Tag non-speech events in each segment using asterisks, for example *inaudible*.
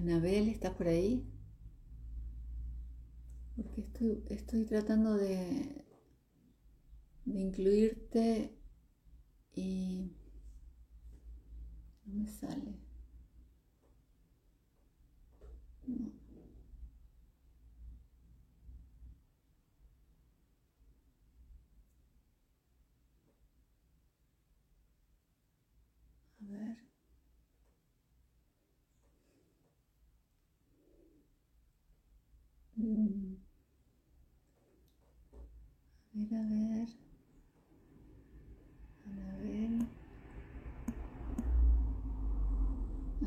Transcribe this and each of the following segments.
Anabel, ¿estás por ahí? Porque estoy, tratando de, de incluirte y no me sale. No. A ver. Mm. A ver, a ver. Anabel.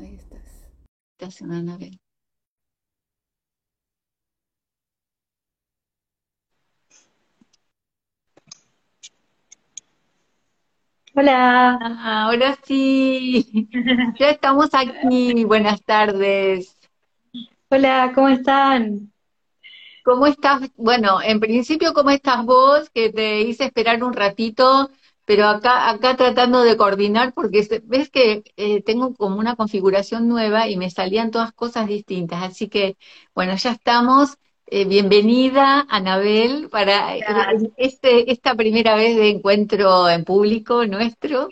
Ahí estás. Estás en Anabel. Hola, Ah, ahora sí, ya estamos aquí. Buenas tardes. hola, ¿cómo están? ¿Cómo estás? Bueno, en principio, ¿cómo estás vos? Que te hice esperar un ratito, pero acá, acá tratando de coordinar, porque ves que eh, tengo como una configuración nueva y me salían todas cosas distintas. Así que, bueno, ya estamos. Eh, bienvenida, Anabel, para eh, este, esta primera vez de encuentro en público nuestro.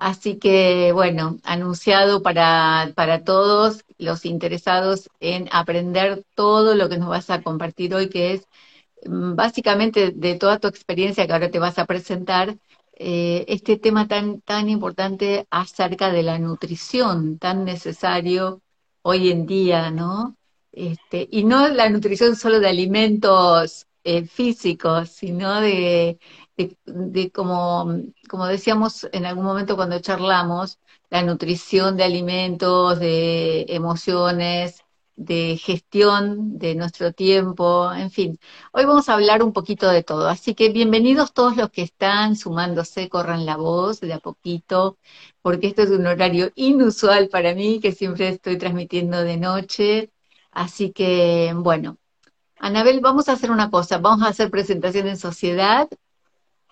Así que, bueno, anunciado para, para todos los interesados en aprender todo lo que nos vas a compartir hoy, que es mm, básicamente de toda tu experiencia que ahora te vas a presentar, eh, este tema tan, tan importante acerca de la nutrición, tan necesario hoy en día, ¿no? Este, y no la nutrición solo de alimentos eh, físicos, sino de, de, de como, como decíamos en algún momento cuando charlamos, la nutrición de alimentos, de emociones, de gestión de nuestro tiempo, en fin. Hoy vamos a hablar un poquito de todo, así que bienvenidos todos los que están sumándose, corran la voz de a poquito, porque esto es un horario inusual para mí, que siempre estoy transmitiendo de noche. Así que, bueno, Anabel, vamos a hacer una cosa, vamos a hacer presentación en sociedad.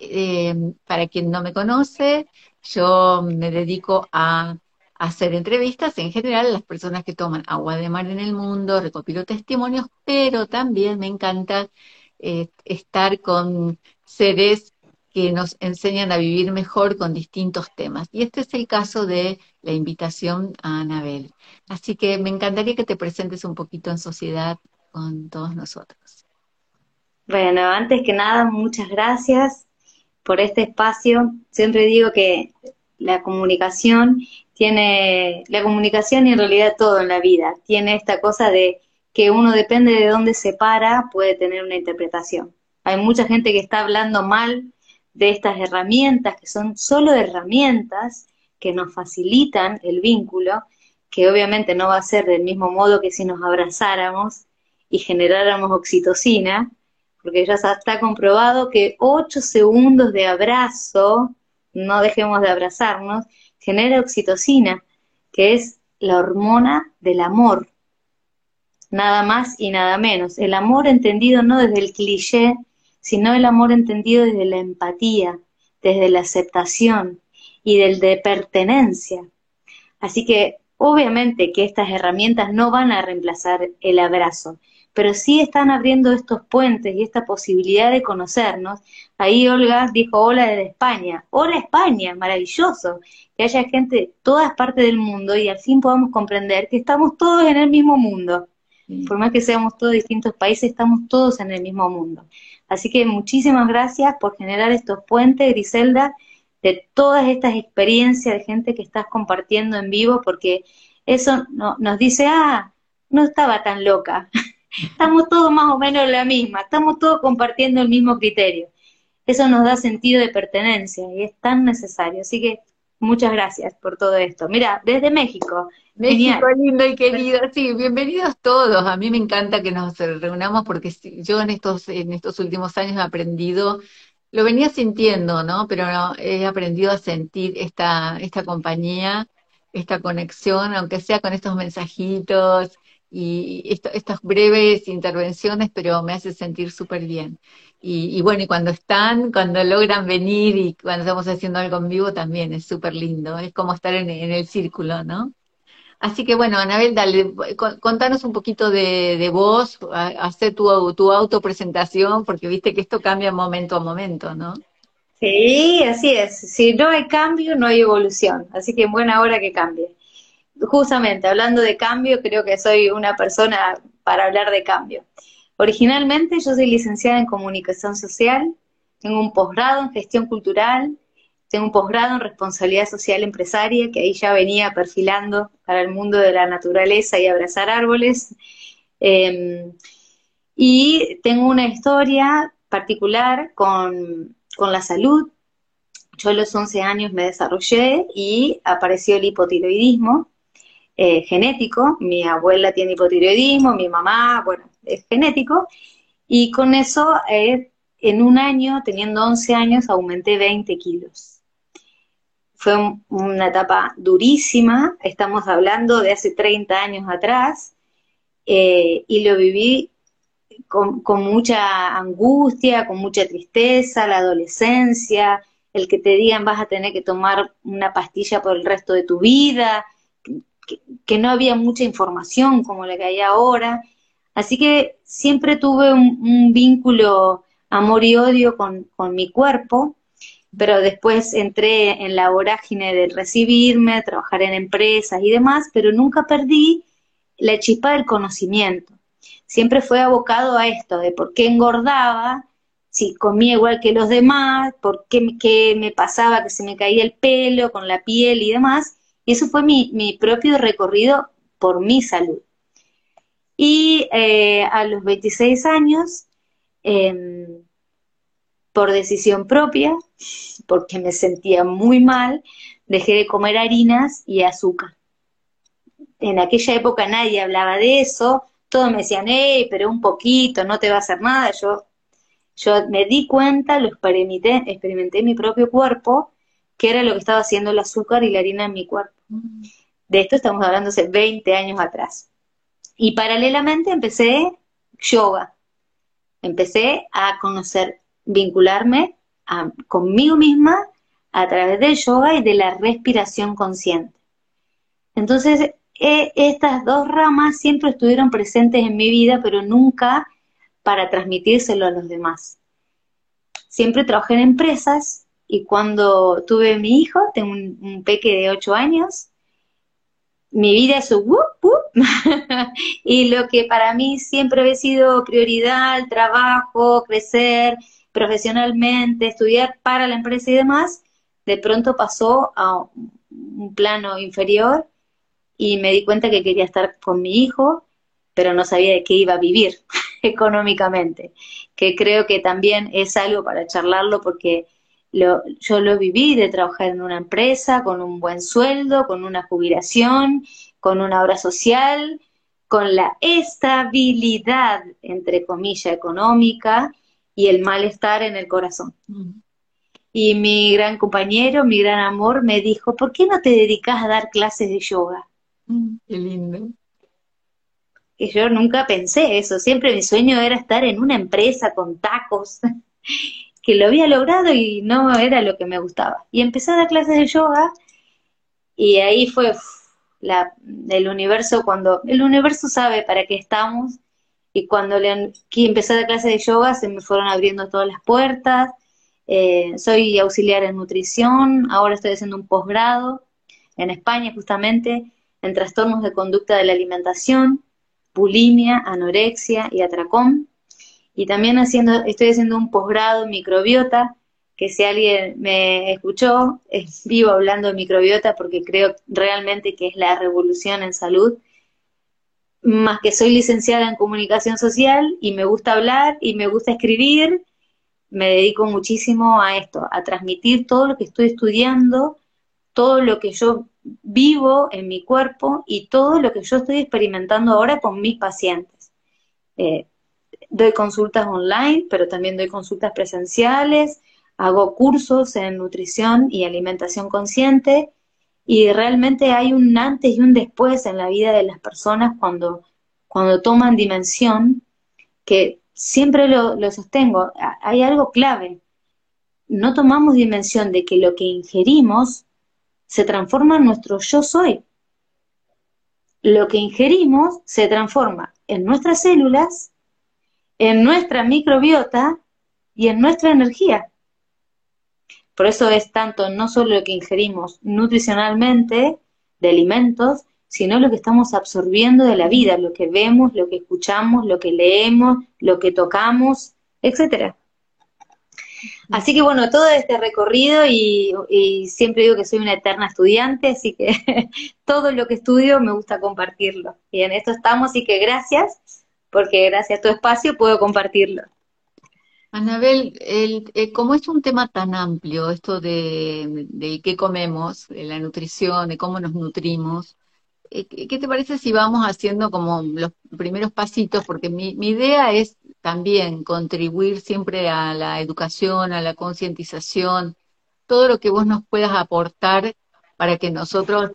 Eh, para quien no me conoce, yo me dedico a hacer entrevistas en general a las personas que toman agua de mar en el mundo, recopilo testimonios, pero también me encanta eh, estar con seres que nos enseñan a vivir mejor con distintos temas. Y este es el caso de la invitación a Anabel. Así que me encantaría que te presentes un poquito en sociedad con todos nosotros. Bueno, antes que nada, muchas gracias por este espacio. Siempre digo que la comunicación tiene, la comunicación y en realidad todo en la vida, tiene esta cosa de que uno depende de dónde se para, puede tener una interpretación. Hay mucha gente que está hablando mal de estas herramientas, que son solo herramientas que nos facilitan el vínculo, que obviamente no va a ser del mismo modo que si nos abrazáramos y generáramos oxitocina, porque ya está comprobado que 8 segundos de abrazo, no dejemos de abrazarnos, genera oxitocina, que es la hormona del amor, nada más y nada menos. El amor entendido no desde el cliché, sino el amor entendido desde la empatía, desde la aceptación y del de pertenencia. Así que obviamente que estas herramientas no van a reemplazar el abrazo, pero sí están abriendo estos puentes y esta posibilidad de conocernos. Ahí Olga dijo hola desde España. Hola España, maravilloso. Que haya gente de todas partes del mundo y al fin podamos comprender que estamos todos en el mismo mundo. Por más que seamos todos distintos países, estamos todos en el mismo mundo. Así que muchísimas gracias por generar estos puentes, Griselda, de todas estas experiencias de gente que estás compartiendo en vivo, porque eso no, nos dice, ah, no estaba tan loca. *laughs* estamos todos más o menos en la misma, estamos todos compartiendo el mismo criterio. Eso nos da sentido de pertenencia y es tan necesario. Así que muchas gracias por todo esto. Mira, desde México. México Genial. lindo y querido, sí, bienvenidos todos. A mí me encanta que nos reunamos porque yo en estos, en estos últimos años he aprendido, lo venía sintiendo, ¿no? Pero no, he aprendido a sentir esta, esta compañía, esta conexión, aunque sea con estos mensajitos, y esto, estas breves intervenciones, pero me hace sentir súper bien. Y, y, bueno, y cuando están, cuando logran venir y cuando estamos haciendo algo en vivo también es súper lindo, es como estar en, el círculo, ¿no? Así que bueno, Anabel, dale, contanos un poquito de, vos, hacer tu, tu autopresentación, porque viste que esto cambia momento a momento, ¿no? Sí, así es. Si no hay cambio, no hay evolución. Así que en buena hora que cambie. Justamente, hablando de cambio, creo que soy una persona para hablar de cambio. Originalmente yo soy licenciada en comunicación social, tengo un posgrado en gestión cultural, tengo un posgrado en responsabilidad social empresaria, que ahí ya venía perfilando para el mundo de la naturaleza y abrazar árboles. Em, y tengo una historia particular con, la salud. Yo a los 11 años me desarrollé y apareció el hipotiroidismo eh, genético. Mi abuela tiene hipotiroidismo, mi mamá, bueno, es genético. Y con eso, eh, en un año, teniendo 11 años, aumenté 20 kilos fue una etapa durísima, estamos hablando de hace 30 años atrás, eh, y lo viví con, mucha angustia, con mucha tristeza, la adolescencia, el que te digan vas a tener que tomar una pastilla por el resto de tu vida, que, no había mucha información como la que hay ahora. Así que siempre tuve un, vínculo amor y odio con, con mi cuerpo, pero después entré en la vorágine de recibirme, trabajar en empresas y demás, pero nunca perdí la chispa del conocimiento. Siempre fue abocado a esto, de por qué engordaba, si comía igual que los demás, por qué, me pasaba que se me caía el pelo con la piel y demás. Y eso fue mi, propio recorrido por mi salud. Y eh, a los 26 años, em, por decisión propia, porque me sentía muy mal, dejé de comer harinas y azúcar. En aquella época nadie hablaba de eso, todos me decían, hey, pero un poquito, no te va a hacer nada. Yo, yo me di cuenta, lo experimenté, experimenté en mi propio cuerpo, que era lo que estaba haciendo el azúcar y la harina en mi cuerpo. De esto estamos hablando hace 20 años atrás. Y paralelamente empecé yoga. Empecé a conocer vincularme conmigo misma a través del yoga y de la respiración consciente. Entonces, e, estas dos ramas siempre estuvieron presentes en mi vida, pero nunca para transmitírselo a los demás. Siempre trabajé en empresas y cuando tuve mi hijo, tengo un, peque de 8 años, mi vida es un *laughs* y lo que para mí siempre había sido prioridad, el trabajo, crecer, profesionalmente, estudiar para la empresa y demás, de pronto pasó a un plano inferior y me di cuenta que quería estar con mi hijo, pero no sabía de qué iba a vivir *laughs* económicamente, que creo que también es algo para charlarlo porque lo, yo lo viví de trabajar en una empresa con un buen sueldo, con una jubilación, con una obra social, con la estabilidad, entre comillas, económica y el malestar en el corazón. Mm. Y mi gran compañero, mi gran amor, me dijo, ¿por qué no te dedicas a dar clases de yoga? Mm, qué lindo. Y yo nunca pensé eso, siempre mi sueño era estar en una empresa con tacos, *laughs* que lo había logrado y no era lo que me gustaba. Y empecé a dar clases de yoga y ahí fue el universo, cuando el universo sabe para qué estamos y cuando le, empecé la clase de yoga se me fueron abriendo todas las puertas. Eh, soy auxiliar en nutrición, ahora estoy haciendo un posgrado en España justamente en trastornos de conducta de la alimentación, bulimia, anorexia y atracón. Y también haciendo, estoy haciendo un posgrado en microbiota, que si alguien me escuchó, *laughs* vivo hablando de microbiota porque creo realmente que es la revolución en salud más que soy licenciada en comunicación social y me gusta hablar y me gusta escribir, me dedico muchísimo a esto, a transmitir todo lo que estoy estudiando, todo lo que yo vivo en mi cuerpo y todo lo que yo estoy experimentando ahora con mis pacientes. Eh, doy consultas online, pero también doy consultas presenciales, hago cursos en nutrición y alimentación consciente y realmente hay un antes y un después en la vida de las personas cuando, cuando toman dimensión, que siempre lo, lo sostengo, hay algo clave. No tomamos dimensión de que lo que ingerimos se transforma en nuestro yo soy. lo que ingerimos se transforma en nuestras células, en nuestra microbiota y en nuestra energía. Por eso es tanto no solo lo que ingerimos nutricionalmente de alimentos, sino lo que estamos absorbiendo de la vida, lo que vemos, lo que escuchamos, lo que leemos, lo que tocamos, etcétera. Así que bueno, todo este recorrido y, siempre digo que soy una eterna estudiante, así que *laughs* todo lo que estudio me gusta compartirlo. Y en esto estamos, así que gracias, porque gracias a tu espacio puedo compartirlo. Anabel, el, eh, como es un tema tan amplio, esto de, qué comemos, de la nutrición, de cómo nos nutrimos, eh, ¿qué te parece si vamos haciendo como los primeros pasitos? Porque mi idea es también contribuir siempre a la educación, a la concientización, todo lo que vos nos puedas aportar para que nosotros,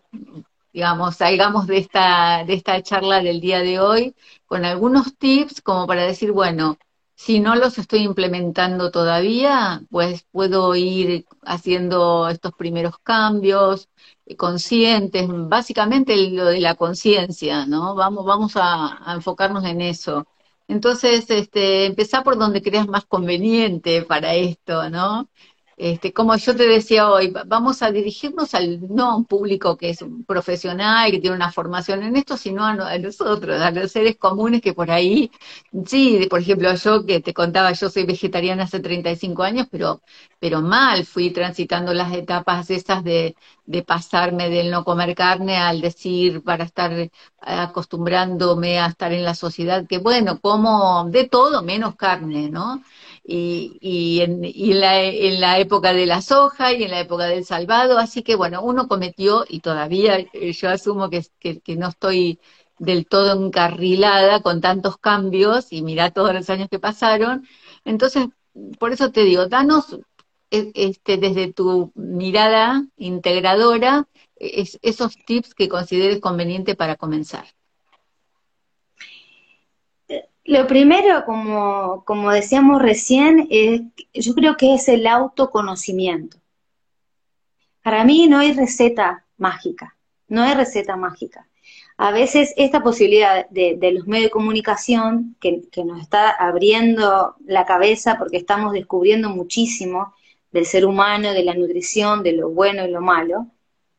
digamos, salgamos de esta, de esta charla del día de hoy con algunos tips como para decir, bueno, si no los estoy implementando todavía, pues puedo ir haciendo estos primeros cambios eh, conscientes, básicamente lo de la conciencia, ¿no? Vamos, vamos a, enfocarnos en eso. Entonces, este, empezar por donde creas más conveniente para esto, ¿no? Este, como yo te decía hoy, vamos a dirigirnos al, no a un público que es un profesional, que tiene una formación en esto, sino a, nosotros, a los seres comunes que por ahí, sí, por ejemplo, yo que te contaba, yo soy vegetariana hace 35 años, pero, pero mal fui transitando las etapas esas de, de pasarme del no comer carne al decir para estar acostumbrándome a estar en la sociedad, que bueno, como de todo menos carne, ¿no? Y, y, en, y la, en, la, época de la soja y en la época del salvado, así que bueno, uno cometió, y todavía eh, yo asumo que, que, no estoy del todo encarrilada con tantos cambios, y mira todos los años que pasaron, entonces, por eso te digo, danos e, este, desde tu mirada integradora es, esos tips que consideres conveniente para comenzar. Lo primero, como, como decíamos recién, es, yo creo que es el autoconocimiento. Para mí no hay receta mágica, no hay receta mágica. A veces esta posibilidad de, los medios de comunicación que, nos está abriendo la cabeza porque estamos descubriendo muchísimo del ser humano, de la nutrición, de lo bueno y lo malo,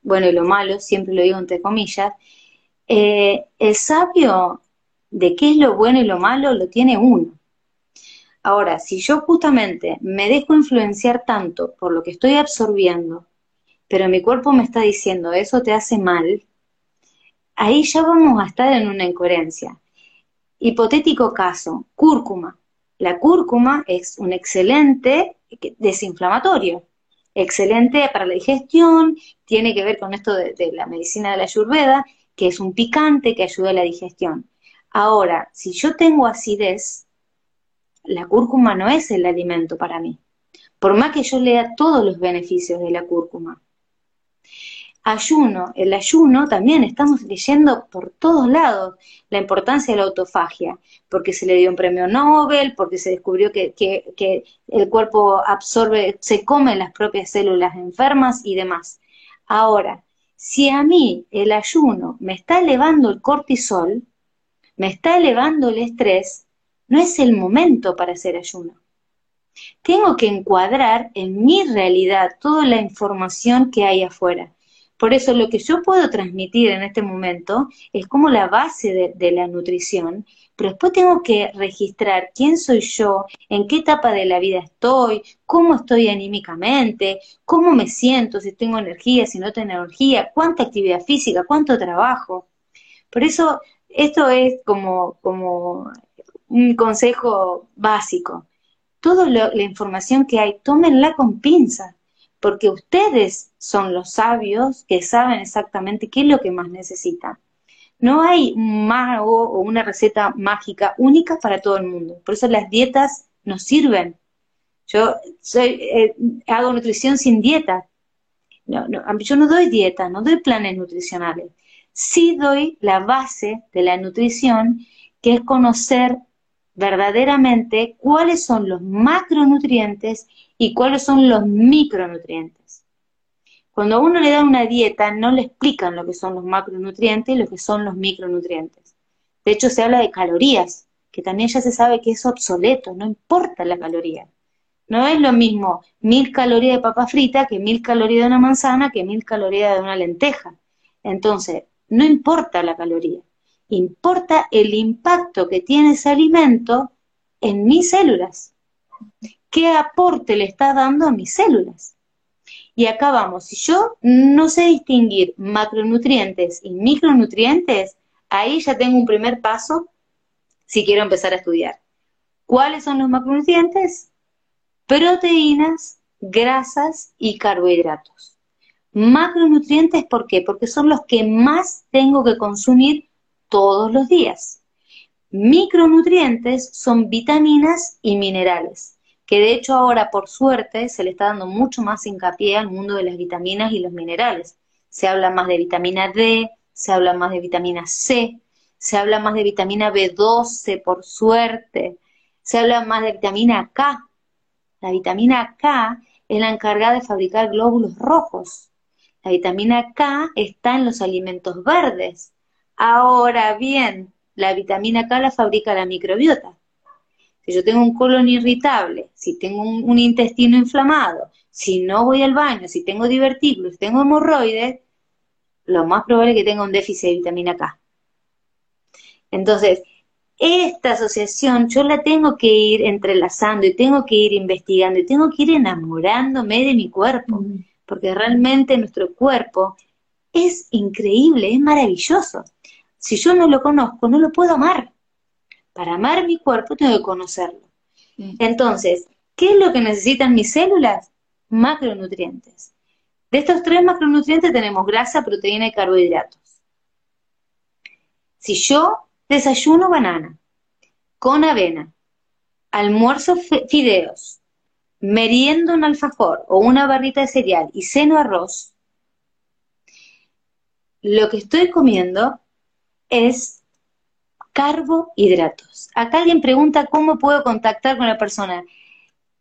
bueno y lo malo, siempre lo digo entre comillas, eh, el sabio de qué es lo bueno y lo malo lo tiene uno. Ahora, si yo justamente me dejo influenciar tanto por lo que estoy absorbiendo, pero mi cuerpo me está diciendo eso te hace mal, ahí ya vamos a estar en una incoherencia. Hipotético caso, cúrcuma. La cúrcuma es un excelente desinflamatorio, excelente para la digestión, tiene que ver con esto de, la medicina de la ayurveda, que es un picante que ayuda a la digestión. Ahora, si yo tengo acidez, la cúrcuma no es el alimento para mí, por más que yo lea todos los beneficios de la cúrcuma. Ayuno, el ayuno también estamos leyendo por todos lados la importancia de la autofagia, porque se le dio un premio Nobel, porque se descubrió que, que el cuerpo absorbe, se come las propias células enfermas y demás. Ahora, si a mí el ayuno me está elevando el cortisol, me está elevando el estrés, no es el momento para hacer ayuno. Tengo que encuadrar en mi realidad toda la información que hay afuera. Por eso lo que yo puedo transmitir en este momento es como la base de, la nutrición, pero después tengo que registrar quién soy yo, en qué etapa de la vida estoy, cómo estoy anímicamente, cómo me siento, si tengo energía, si no tengo energía, cuánta actividad física, cuánto trabajo. Por eso esto es como, como un consejo básico. Toda la información que hay, tómenla con pinza, porque ustedes son los sabios que saben exactamente qué es lo que más necesitan. No hay un mago o una receta mágica única para todo el mundo. Por eso las dietas nos sirven. Yo eh, hago nutrición sin dieta. No, no, yo no doy dieta, no doy planes nutricionales sí doy la base de la nutrición, que es conocer verdaderamente cuáles son los macronutrientes y cuáles son los micronutrientes. Cuando a uno le dan una dieta, no le explican lo que son los macronutrientes y lo que son los micronutrientes. De hecho, se habla de calorías, que también ya se sabe que es obsoleto, no importa la caloría. No es lo mismo mil calorías de papa frita que mil calorías de una manzana que mil calorías de una lenteja. Entonces, no importa la caloría, importa el impacto que tiene ese alimento en mis células. ¿Qué aporte le está dando a mis células? Y acá vamos, si yo no sé distinguir macronutrientes y micronutrientes, ahí ya tengo un primer paso si quiero empezar a estudiar. ¿Cuáles son los macronutrientes? Proteínas, grasas y carbohidratos. Macronutrientes, ¿por qué? Porque son los que más tengo que consumir todos los días. Micronutrientes son vitaminas y minerales, que de hecho ahora por suerte se le está dando mucho más hincapié al mundo de las vitaminas y los minerales. Se habla más de vitamina D, se habla más de vitamina C, se habla más de vitamina B12, por suerte, se habla más de vitamina K. La vitamina K es la encargada de fabricar glóbulos rojos. La vitamina K está en los alimentos verdes. Ahora bien, la vitamina K la fabrica la microbiota. Si yo tengo un colon irritable, si tengo un, intestino inflamado, si no voy al baño, si tengo divertículos, si tengo hemorroides, lo más probable es que tenga un déficit de vitamina K. Entonces, esta asociación yo la tengo que ir entrelazando y tengo que ir investigando y tengo que ir enamorándome de mi cuerpo, porque realmente nuestro cuerpo es increíble, es maravilloso. Si yo no lo conozco, no lo puedo amar. Para amar mi cuerpo tengo que conocerlo. Entonces, ¿qué es lo que necesitan mis células? Macronutrientes. De estos tres macronutrientes tenemos grasa, proteína y carbohidratos. Si yo desayuno banana con avena, almuerzo fideos, meriendo un alfajor o una barrita de cereal y ceno arroz, lo que estoy comiendo es carbohidratos. Acá alguien pregunta cómo puedo contactar con la persona.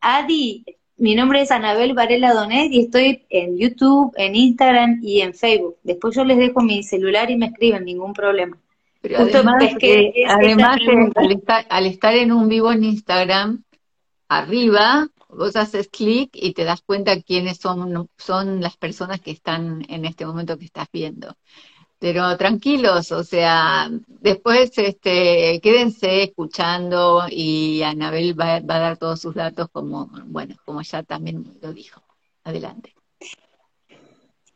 Adi, mi nombre es Anabel Varela Donet y estoy en YouTube, en Instagram y en Facebook. Después yo les dejo mi celular y me escriben, ningún problema. Pero además, que, además al, estar, en un vivo en Instagram, arriba vos haces clic y te das cuenta quiénes son, son las personas que están en este momento que estás viendo. Pero tranquilos, o sea, después este, quédense escuchando y Anabel va, a dar todos sus datos como, bueno, como ya también lo dijo. Adelante.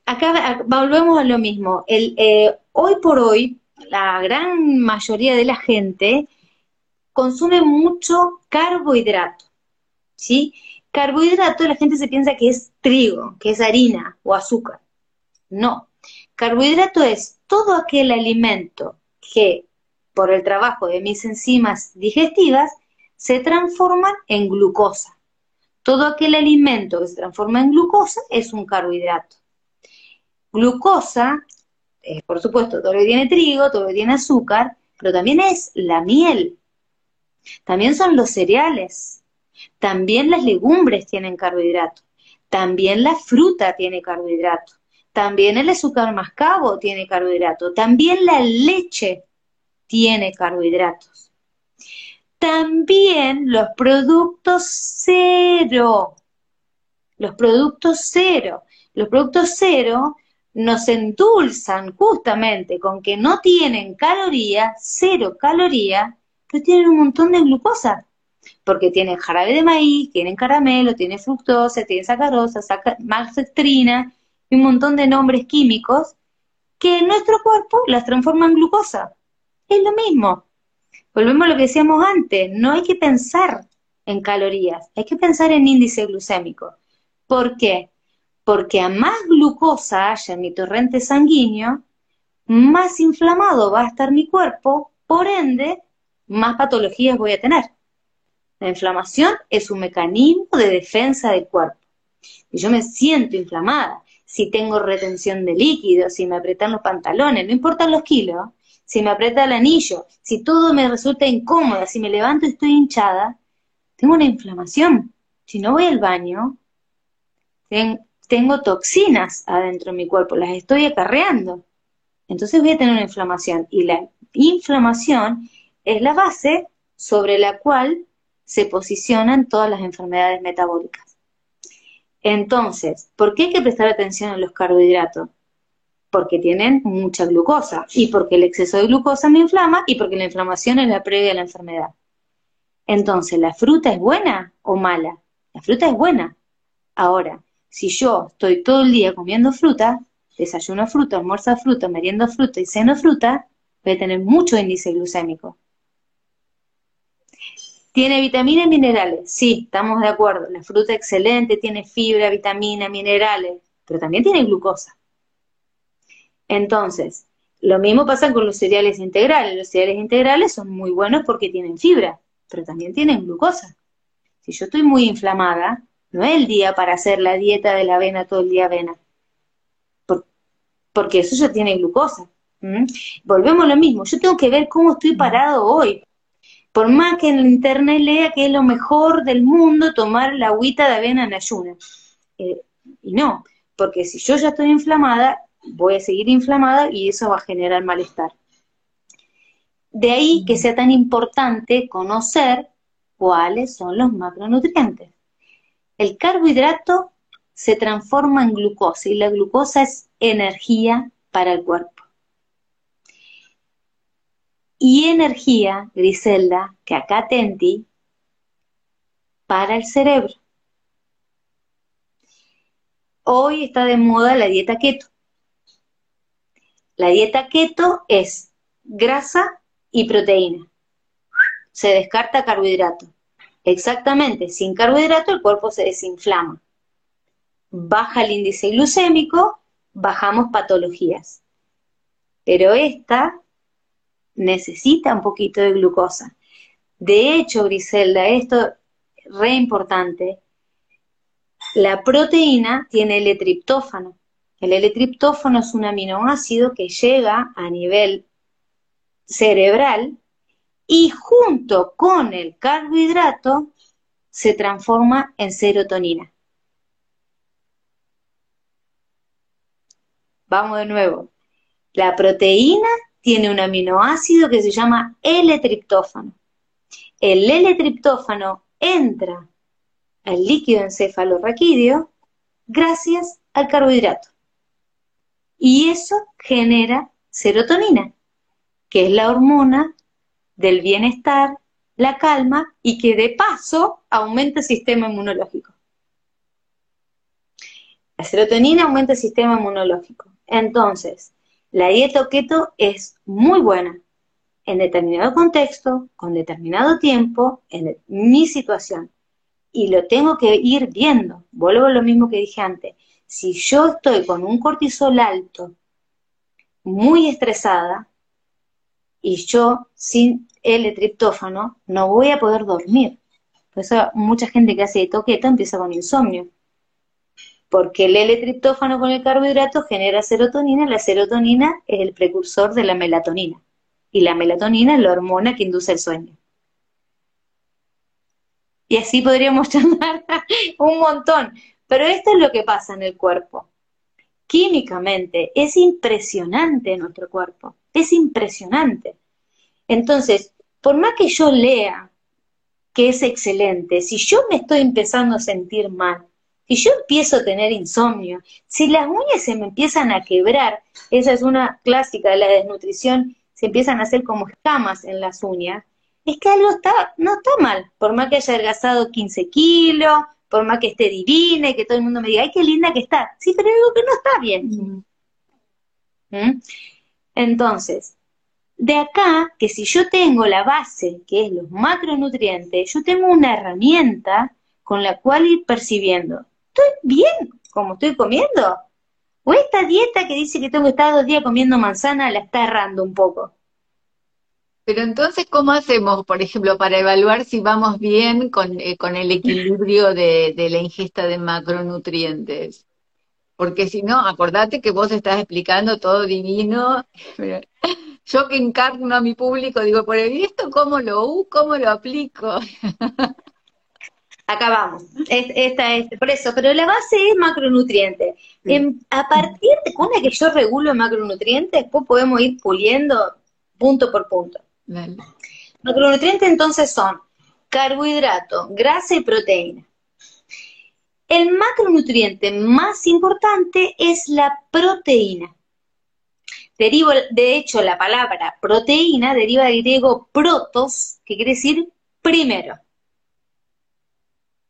Acá volvemos a lo mismo. El, eh, hoy por hoy, la gran mayoría de la gente consume mucho carbohidrato, ¿sí? Carbohidrato la gente se piensa que es trigo, que es harina o azúcar. No, carbohidrato es todo aquel alimento que por el trabajo de mis enzimas digestivas se transforman en glucosa. Todo aquel alimento que se transforma en glucosa es un carbohidrato. Glucosa eh, por supuesto, todo lo que tiene trigo, todo lo que tiene azúcar, pero también es la miel, también son los cereales, también las legumbres tienen carbohidratos, también la fruta tiene carbohidrato, también el azúcar mascabo tiene carbohidrato, también la leche tiene carbohidratos. También los productos cero, los productos cero, los productos cero nos endulzan justamente con que no tienen calorías, cero calorías, pero tienen un montón de glucosa, porque tienen jarabe de maíz, tienen caramelo, tienen fructosa, tienen sacarosa, maltodextrina y un montón de nombres químicos que en nuestro cuerpo las transforman en glucosa. Es lo mismo. Volvemos a lo que decíamos antes, no hay que pensar en calorías, hay que pensar en índice glucémico. ¿Por qué? porque a más glucosa haya en mi torrente sanguíneo, más inflamado va a estar mi cuerpo, por ende, más patologías voy a tener. La inflamación es un mecanismo de defensa del cuerpo. Si yo me siento inflamada, si tengo retención de líquidos, si me apretan los pantalones, no importan los kilos, si me aprieta el anillo, si todo me resulta incómodo, si me levanto y estoy hinchada, tengo una inflamación. Si no voy al baño, tengo toxinas adentro de mi cuerpo, las estoy acarreando. Entonces voy a tener una inflamación. Y la inflamación es la base sobre la cual se posicionan todas las enfermedades metabólicas. Entonces, ¿por qué hay que prestar atención a los carbohidratos? Porque tienen mucha glucosa y porque el exceso de glucosa me inflama y porque la inflamación es la previa a la enfermedad. Entonces, ¿la fruta es buena o mala? La fruta es buena. Ahora, si yo estoy todo el día comiendo fruta, desayuno fruta, almuerzo fruta, meriendo fruta y ceno fruta, voy a tener mucho índice glucémico. ¿Tiene vitaminas y minerales? Sí, estamos de acuerdo. La fruta excelente, tiene fibra, vitamina, minerales, pero también tiene glucosa. Entonces, lo mismo pasa con los cereales integrales. Los cereales integrales son muy buenos porque tienen fibra, pero también tienen glucosa. Si yo estoy muy inflamada, no es el día para hacer la dieta de la avena todo el día avena, porque eso ya tiene glucosa. Volvemos a lo mismo, yo tengo que ver cómo estoy parado hoy, por más que en internet lea que es lo mejor del mundo tomar la agüita de avena en ayuna. Eh, y no, porque si yo ya estoy inflamada, voy a seguir inflamada y eso va a generar malestar. De ahí que sea tan importante conocer cuáles son los macronutrientes. El carbohidrato se transforma en glucosa y la glucosa es energía para el cuerpo y energía, Griselda, que acá tenti, para el cerebro. Hoy está de moda la dieta keto. La dieta keto es grasa y proteína. Se descarta carbohidrato. Exactamente, sin carbohidrato el cuerpo se desinflama. Baja el índice glucémico, bajamos patologías. Pero esta necesita un poquito de glucosa. De hecho, Griselda, esto es re importante, la proteína tiene el triptófano. El L-triptófano es un aminoácido que llega a nivel cerebral y junto con el carbohidrato se transforma en serotonina. Vamos de nuevo. La proteína tiene un aminoácido que se llama L-triptófano. El L-triptófano entra al líquido encefalorraquídeo gracias al carbohidrato. Y eso genera serotonina, que es la hormona del bienestar, la calma y que de paso aumenta el sistema inmunológico. La serotonina aumenta el sistema inmunológico. Entonces, la dieta keto es muy buena en determinado contexto, con determinado tiempo, en mi situación. Y lo tengo que ir viendo. Vuelvo a lo mismo que dije antes. Si yo estoy con un cortisol alto, muy estresada, y yo sin el triptófano no voy a poder dormir. Por eso mucha gente que hace keto empieza con insomnio porque el L-triptófano con el carbohidrato genera serotonina, la serotonina es el precursor de la melatonina, y la melatonina es la hormona que induce el sueño. Y así podríamos *laughs* charlar un montón, pero esto es lo que pasa en el cuerpo. Químicamente es impresionante nuestro cuerpo, es impresionante. Entonces, por más que yo lea que es excelente, si yo me estoy empezando a sentir mal, si yo empiezo a tener insomnio, si las uñas se me empiezan a quebrar, esa es una clásica de la desnutrición, se empiezan a hacer como escamas en las uñas, es que algo está, no está mal, por más que haya adelgazado 15 kilos, por más que esté divina y que todo el mundo me diga, ay, qué linda que está. Sí, pero algo que no está bien. ¿Mm? Entonces, de acá, que si yo tengo la base, que es los macronutrientes, yo tengo una herramienta con la cual ir percibiendo estoy bien como estoy comiendo. O esta dieta que dice que tengo que estar dos días comiendo manzana la está errando un poco. Pero entonces, ¿cómo hacemos, por ejemplo, para evaluar si vamos bien con, eh, el equilibrio de, la ingesta de macronutrientes? Porque si no, acordate que vos estás explicando todo divino. *laughs* Yo que encarno a mi público digo, por esto cómo lo cómo lo aplico? *laughs* Acá vamos. esta es, por eso, pero la base es macronutriente. a partir de cuando que yo regulo macronutrientes, después podemos ir puliendo punto por punto. Macronutrientes entonces son carbohidrato, grasa y proteína. El macronutriente más importante es la proteína. Derivo, de hecho, la palabra proteína deriva del griego protos, que quiere decir primero.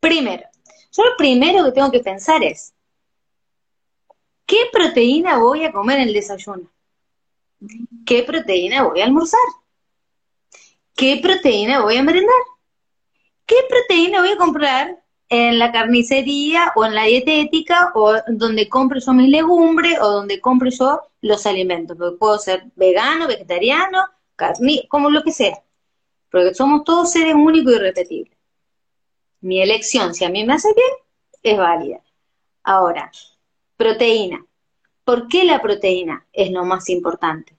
Primero. Yo lo primero que tengo que pensar es, ¿qué proteína voy a comer en el desayuno? ¿Qué proteína voy a almorzar? ¿Qué proteína voy a merendar? ¿Qué proteína voy a comprar en la carnicería o en la dietética o donde compre yo mis legumbres o donde compre yo los alimentos? Porque puedo ser vegano, vegetariano, carni como lo que sea. Porque somos todos seres únicos y irrepetibles. Mi elección, si a mí me hace bien, es válida. Ahora, proteína. ¿Por qué la proteína es lo más importante?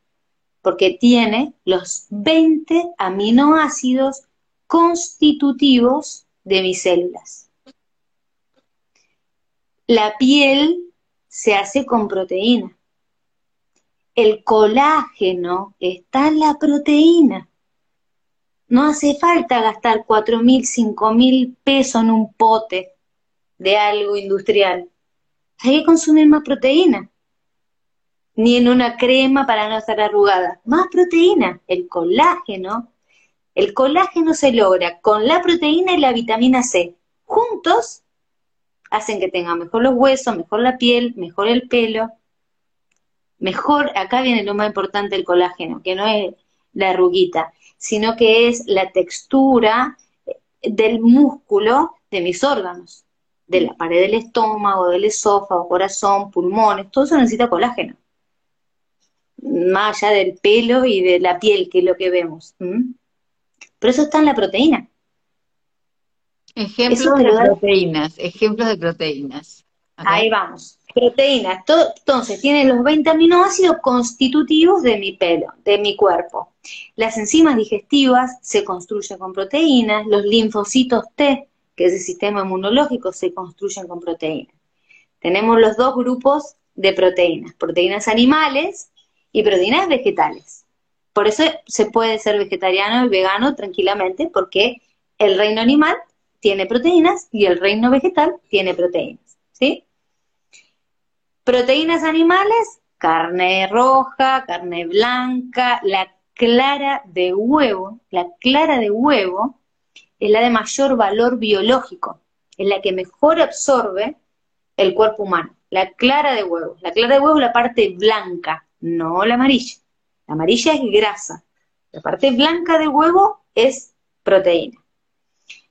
Porque tiene los 20 aminoácidos constitutivos de mis células. La piel se hace con proteína. El colágeno está en la proteína. No hace falta gastar cuatro mil, cinco mil pesos en un pote de algo industrial. Hay que consumir más proteína ni en una crema para no estar arrugada. Más proteína, el colágeno. El colágeno se logra con la proteína y la vitamina C. Juntos hacen que tenga mejor los huesos, mejor la piel, mejor el pelo. Mejor, acá viene lo más importante del colágeno, que no es la arruguita, sino que es la textura del músculo de mis órganos, de la pared del estómago, del esófago, corazón, pulmones, todo eso necesita colágeno más allá del pelo y de la piel, que es lo que vemos. Pero eso está en la proteína. Ejemplos de proteínas, ejemplos de proteínas. Ahí vamos. Proteínas. entonces, tiene los 20 aminoácidos constitutivos de mi pelo, de mi cuerpo. Las enzimas digestivas se construyen con proteínas, los linfocitos T, que es el sistema inmunológico, se construyen con proteínas. Tenemos los dos grupos de proteínas, proteínas animales y proteínas vegetales. Por eso se puede ser vegetariano y vegano tranquilamente, porque el reino animal tiene proteínas y el reino vegetal tiene proteínas, ¿sí? Proteínas animales, carne roja, carne blanca, la clara de huevo, la clara de huevo es la de mayor valor biológico, es la que mejor absorbe el cuerpo humano, la clara de huevo. La clara de huevo es la parte blanca, no la amarilla. La amarilla es grasa. La parte blanca del huevo es proteína.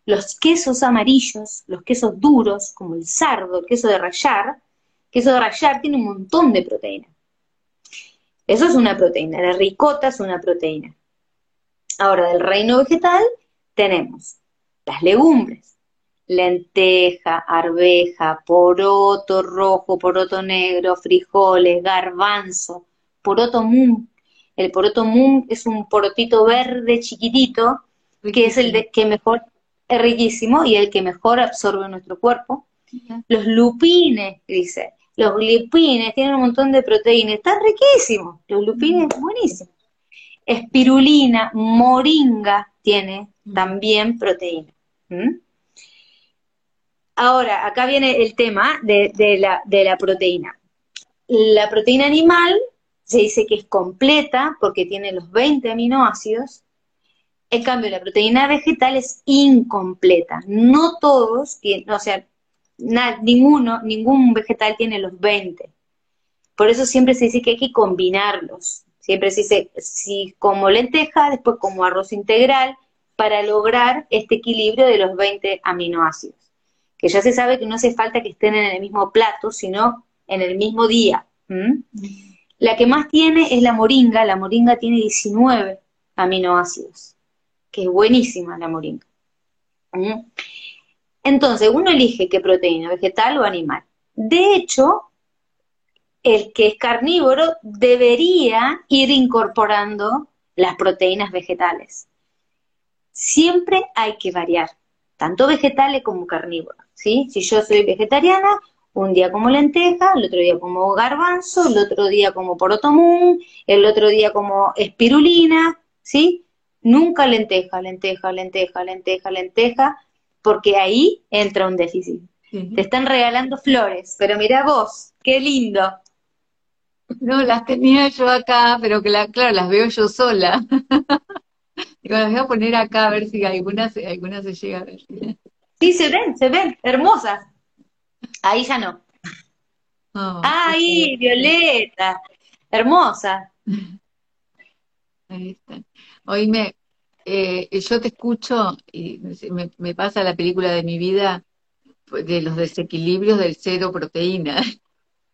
Los quesos amarillos, los quesos duros, como el sardo, el queso de rayar, queso de rayar tiene un montón de proteína. Eso es una proteína. La ricota es una proteína. Ahora, del reino vegetal tenemos las legumbres, lenteja, arveja, poroto rojo, poroto negro, frijoles, garbanzo, poroto mum. El poroto mum es un porotito verde chiquitito, que es el de, que mejor, es riquísimo y el que mejor absorbe nuestro cuerpo. Los lupines, dice, los lupines tienen un montón de proteínas, está riquísimo, los lupines, buenísimo. Espirulina, moringa tiene también proteína. Ahora, acá viene el tema de, la, de la proteína. La proteína animal se dice que es completa porque tiene los 20 aminoácidos. En cambio, la proteína vegetal es incompleta. No todos, o sea, ninguno, ningún vegetal tiene los 20. Por eso siempre se dice que hay que combinarlos. Siempre se dice, si como lenteja, después como arroz integral, para lograr este equilibrio de los 20 aminoácidos. Que ya se sabe que no hace falta que estén en el mismo plato, sino en el mismo día. La que más tiene es la moringa, la moringa tiene 19 aminoácidos, que es buenísima la moringa. Entonces, uno elige qué proteína, vegetal o animal. De hecho, el que es carnívoro debería ir incorporando las proteínas vegetales. Siempre hay que variar. tanto vegetales como carnívoros, ¿sí? Si yo soy vegetariana, un día como lenteja, el otro día como garbanzo, el otro día como porotomún, el otro día como espirulina, ¿sí? Nunca lenteja, lenteja, lenteja, lenteja, lenteja, porque ahí entra un déficit. Te están regalando flores, pero mira vos, qué lindo. No, las tenía yo acá, pero que la, claro, las veo yo sola. *laughs* Digo, las voy a poner acá a ver si alguna, alguna se llega a ver. Sí, se ven, se ven, hermosas. Ahí ya no. Oh, Ahí, Violeta, hermosa. *laughs* Ahí está. Oíme, eh, yo te escucho y me, pasa la película de mi vida de los desequilibrios del cero proteína.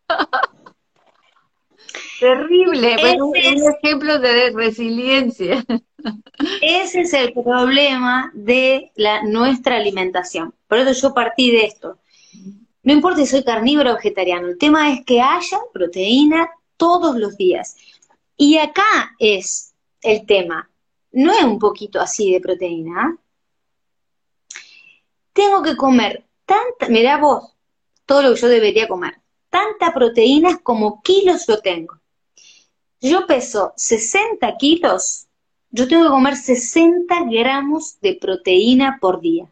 *laughs* Terrible, pero un, ejemplo de resiliencia. *laughs* Ese es el problema de la, nuestra alimentación. Por eso yo partí de esto. No importa si soy carnívoro o vegetariano, el tema es que haya proteína todos los días. Y acá es el tema. No es un poquito así de proteína. Tengo que comer tanta, mirá vos, todo lo que yo debería comer, tanta proteína como kilos yo tengo. Yo peso 60 kilos, yo tengo que comer 60 gramos de proteína por día.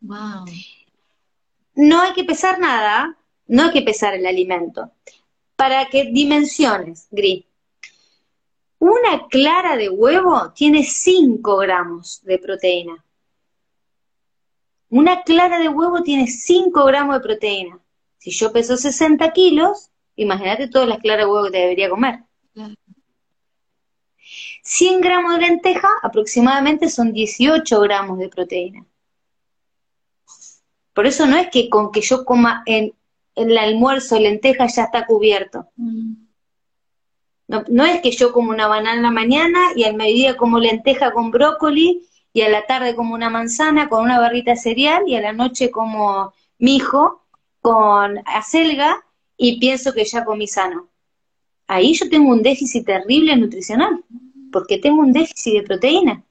Wow. No hay que pesar nada, no hay que pesar el alimento. Para que dimensiones, Gris. Una clara de huevo tiene 5 gramos de proteína. Una clara de huevo tiene 5 gramos de proteína. Si yo peso 60 kilos, imagínate todas las claras de huevo que debería comer. 100 gramos de lenteja aproximadamente son 18 gramos de proteína. Por eso no es que con que yo coma en, el almuerzo lenteja ya está cubierto. Mm. No, es que yo como una banana en la mañana y al mediodía como lenteja con brócoli y a la tarde como una manzana con una barrita cereal y a la noche como mijo con acelga y pienso que ya comí sano. Ahí yo tengo un déficit terrible nutricional, porque tengo un déficit de proteína.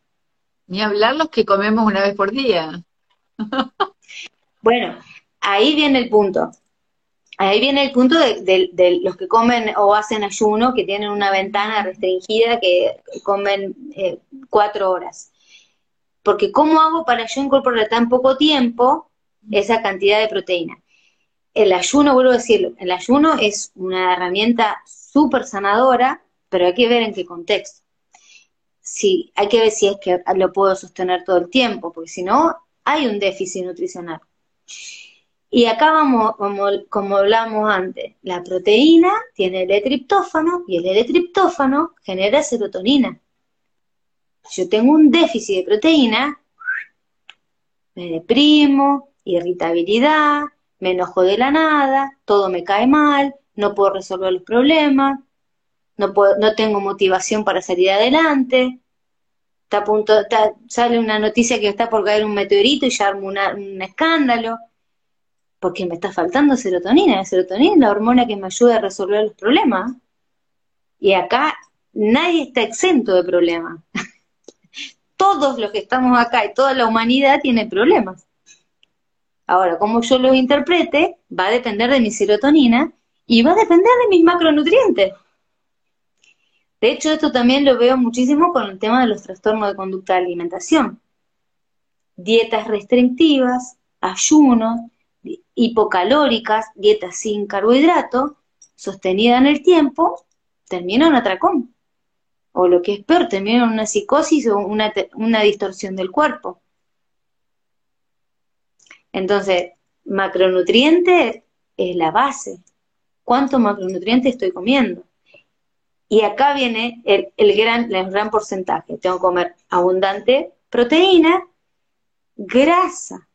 Ni hablar los que comemos una vez por día. Bueno, ahí viene el punto. Ahí viene el punto de, los que comen o hacen ayuno, que tienen una ventana restringida, que comen eh, cuatro horas. Porque ¿cómo hago para yo incorporar tan poco tiempo esa cantidad de proteína? El ayuno, vuelvo a decirlo, el ayuno es una herramienta súper sanadora, pero hay que ver en qué contexto. Si, hay que ver si es que lo puedo sostener todo el tiempo, porque si no, hay un déficit nutricional. Y acá vamos, como, hablamos antes, la proteína tiene el L-triptófano y el L-triptófano genera serotonina. Si yo tengo un déficit de proteína, me deprimo, irritabilidad, me enojo de la nada, todo me cae mal, no puedo resolver los problemas, no, no tengo motivación para salir adelante, está a punto, sale una noticia que está por caer un meteorito y ya armo un escándalo, porque me está faltando serotonina. La serotonina es la hormona que me ayuda a resolver los problemas. Y acá nadie está exento de problemas. *laughs* Todos los que estamos acá y toda la humanidad tiene problemas. Ahora, como yo los interprete, va a depender de mi serotonina y va a depender de mis macronutrientes. De hecho, esto también lo veo muchísimo con el tema de los trastornos de conducta de alimentación. Dietas restrictivas, ayunos, hipocalóricas, dietas sin carbohidratos, sostenida en el tiempo, termina en atracón. O lo que es peor, termina una psicosis o una, una distorsión del cuerpo. Entonces, macronutriente es la base. ¿Cuánto macronutriente estoy comiendo? Y acá viene el, gran, el gran porcentaje. Tengo que comer abundante proteína, grasa.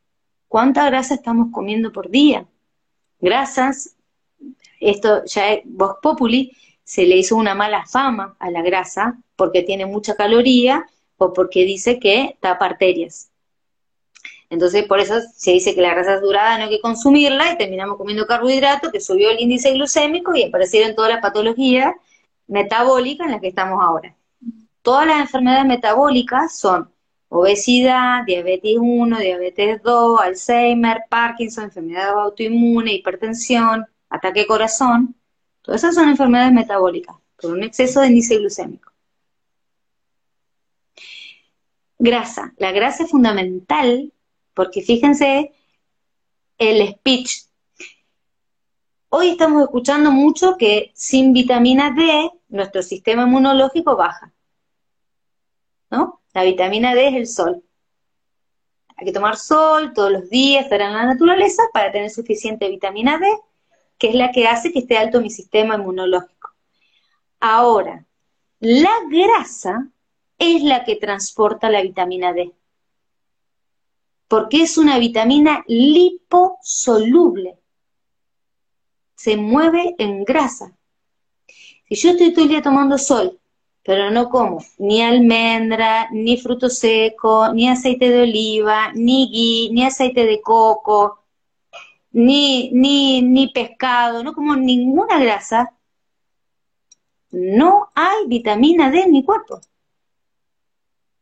¿Cuánta grasa estamos comiendo por día? Grasas, esto ya es Vox Populi, se le hizo una mala fama a la grasa porque tiene mucha caloría o porque dice que tapa arterias. Entonces, por eso se dice que la grasa es durada, no hay que consumirla y terminamos comiendo carbohidratos, que subió el índice glucémico y aparecieron todas las patologías metabólica en la que estamos ahora. Todas las enfermedades metabólicas son obesidad, diabetes 1, diabetes 2, Alzheimer, Parkinson, enfermedad autoinmune, hipertensión, ataque corazón. Todas esas son enfermedades metabólicas por un exceso de índice glucémico. Grasa. La grasa es fundamental porque fíjense el speech. Hoy estamos escuchando mucho que sin vitamina D nuestro sistema inmunológico baja. ¿No? La vitamina D es el sol. Hay que tomar sol todos los días, estar en la naturaleza para tener suficiente vitamina D, que es la que hace que esté alto mi sistema inmunológico. Ahora, la grasa es la que transporta la vitamina D, porque es una vitamina liposoluble, se mueve en grasa. Si yo estoy todo el día tomando sol, pero no como ni almendra, ni fruto seco, ni aceite de oliva, ni ghee, ni aceite de coco, ni, ni, ni pescado, no como ninguna grasa, no hay vitamina D en mi cuerpo.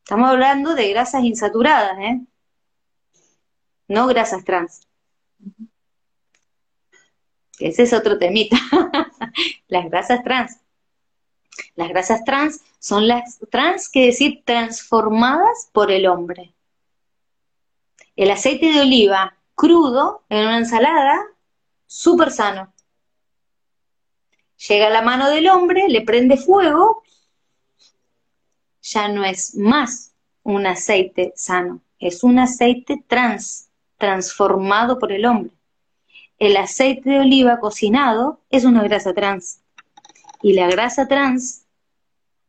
Estamos hablando de grasas insaturadas, ¿eh? No grasas trans. Ese es otro temita. *laughs* Las grasas trans las grasas trans son las trans, que decir transformadas por el hombre. El aceite de oliva crudo en una ensalada, súper sano. Llega a la mano del hombre, le prende fuego, ya no es más un aceite sano, es un aceite trans, transformado por el hombre. El aceite de oliva cocinado es una grasa trans y la grasa trans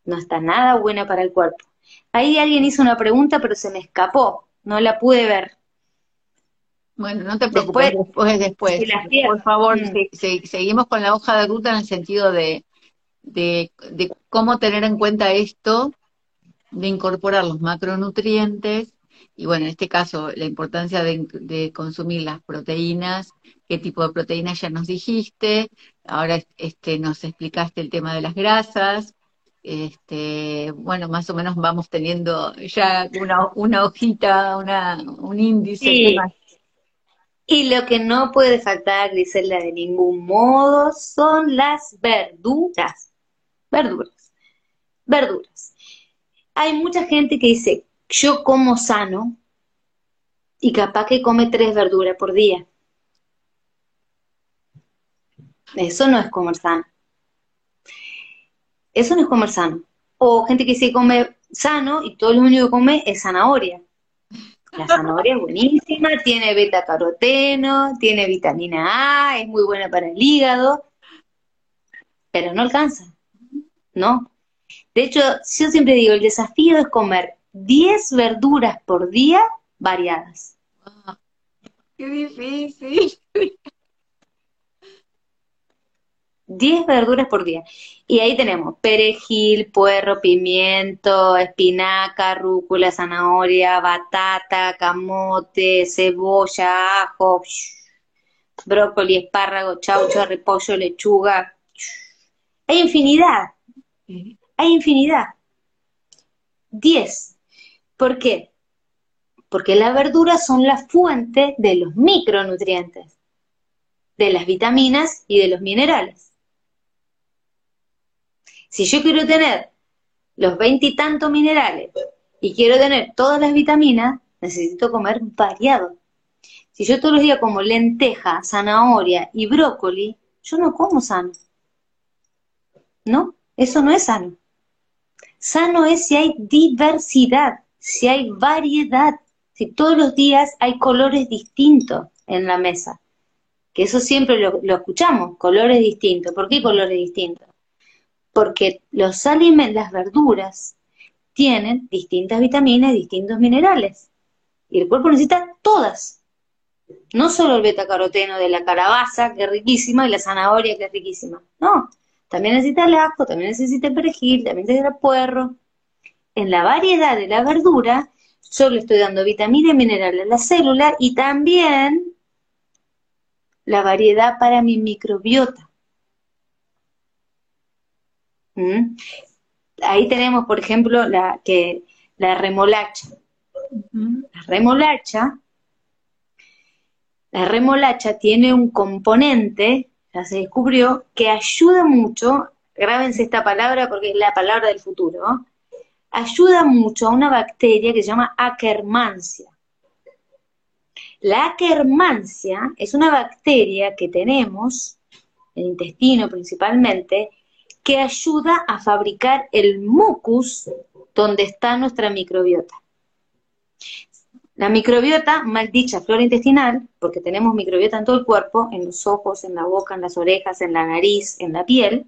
no está nada buena para el cuerpo. Ahí alguien hizo una pregunta, pero se me escapó, no la pude ver. Bueno, no te preocupes, después, después. Por favor, mm. seguimos con la hoja de ruta en el sentido de, de, cómo tener en cuenta esto, de incorporar los macronutrientes, y bueno, en este caso, la importancia de, de consumir las proteínas qué tipo de proteínas ya nos dijiste, ahora este, nos explicaste el tema de las grasas, este, bueno, más o menos vamos teniendo ya una, una hojita, una, un índice. Sí. Y lo que no puede faltar, Grisela, de ningún modo, son las verduras. Verduras. Verduras. Hay mucha gente que dice, yo como sano, y capaz que come tres verduras por día. Eso no es comer sano. Eso no es comer sano. O gente que se come sano y todo lo único que come es zanahoria. La zanahoria es buenísima, tiene beta caroteno, tiene vitamina A, es muy buena para el hígado, pero no alcanza, ¿no? De hecho, yo siempre digo, el desafío es comer 10 verduras por día variadas. ¡Qué difícil! 10 verduras por día. Y ahí tenemos perejil, puerro, pimiento, espinaca, rúcula, zanahoria, batata, camote, cebolla, ajo, brócoli, espárrago, chaucho, repollo, lechuga. Hay infinidad. Hay infinidad. 10. ¿Por qué? Porque las verduras son la fuente de los micronutrientes, de las vitaminas y de los minerales. Si yo quiero tener los veintitantos minerales y quiero tener todas las vitaminas, necesito comer variado. Si yo todos los días como lenteja, zanahoria y brócoli, yo no como sano. ¿No? Eso no es sano. Sano es si hay diversidad, si hay variedad, si todos los días hay colores distintos en la mesa. Que eso siempre lo, lo escuchamos, colores distintos. ¿Por qué colores distintos? Porque los alimentos, las verduras, tienen distintas vitaminas y distintos minerales. Y el cuerpo necesita todas. No solo el betacaroteno de la calabaza, que es riquísima, y la zanahoria, que es riquísima. No, también necesita el ajo, también necesita el perejil, también necesita el puerro. En la variedad de la verdura, yo le estoy dando vitamina y mineral a la célula y también la variedad para mi microbiota. Ahí tenemos, por ejemplo, la, que, la remolacha. La remolacha, la remolacha tiene un componente, ya se descubrió, que ayuda mucho, grábense esta palabra porque es la palabra del futuro, ayuda mucho a una bacteria que se llama Akkermansia. La Akkermansia es una bacteria que tenemos, en el intestino principalmente, que ayuda a fabricar el mucus donde está nuestra microbiota. La microbiota, mal dicha flora intestinal, porque tenemos microbiota en todo el cuerpo, en los ojos, en la boca, en las orejas, en la nariz, en la piel.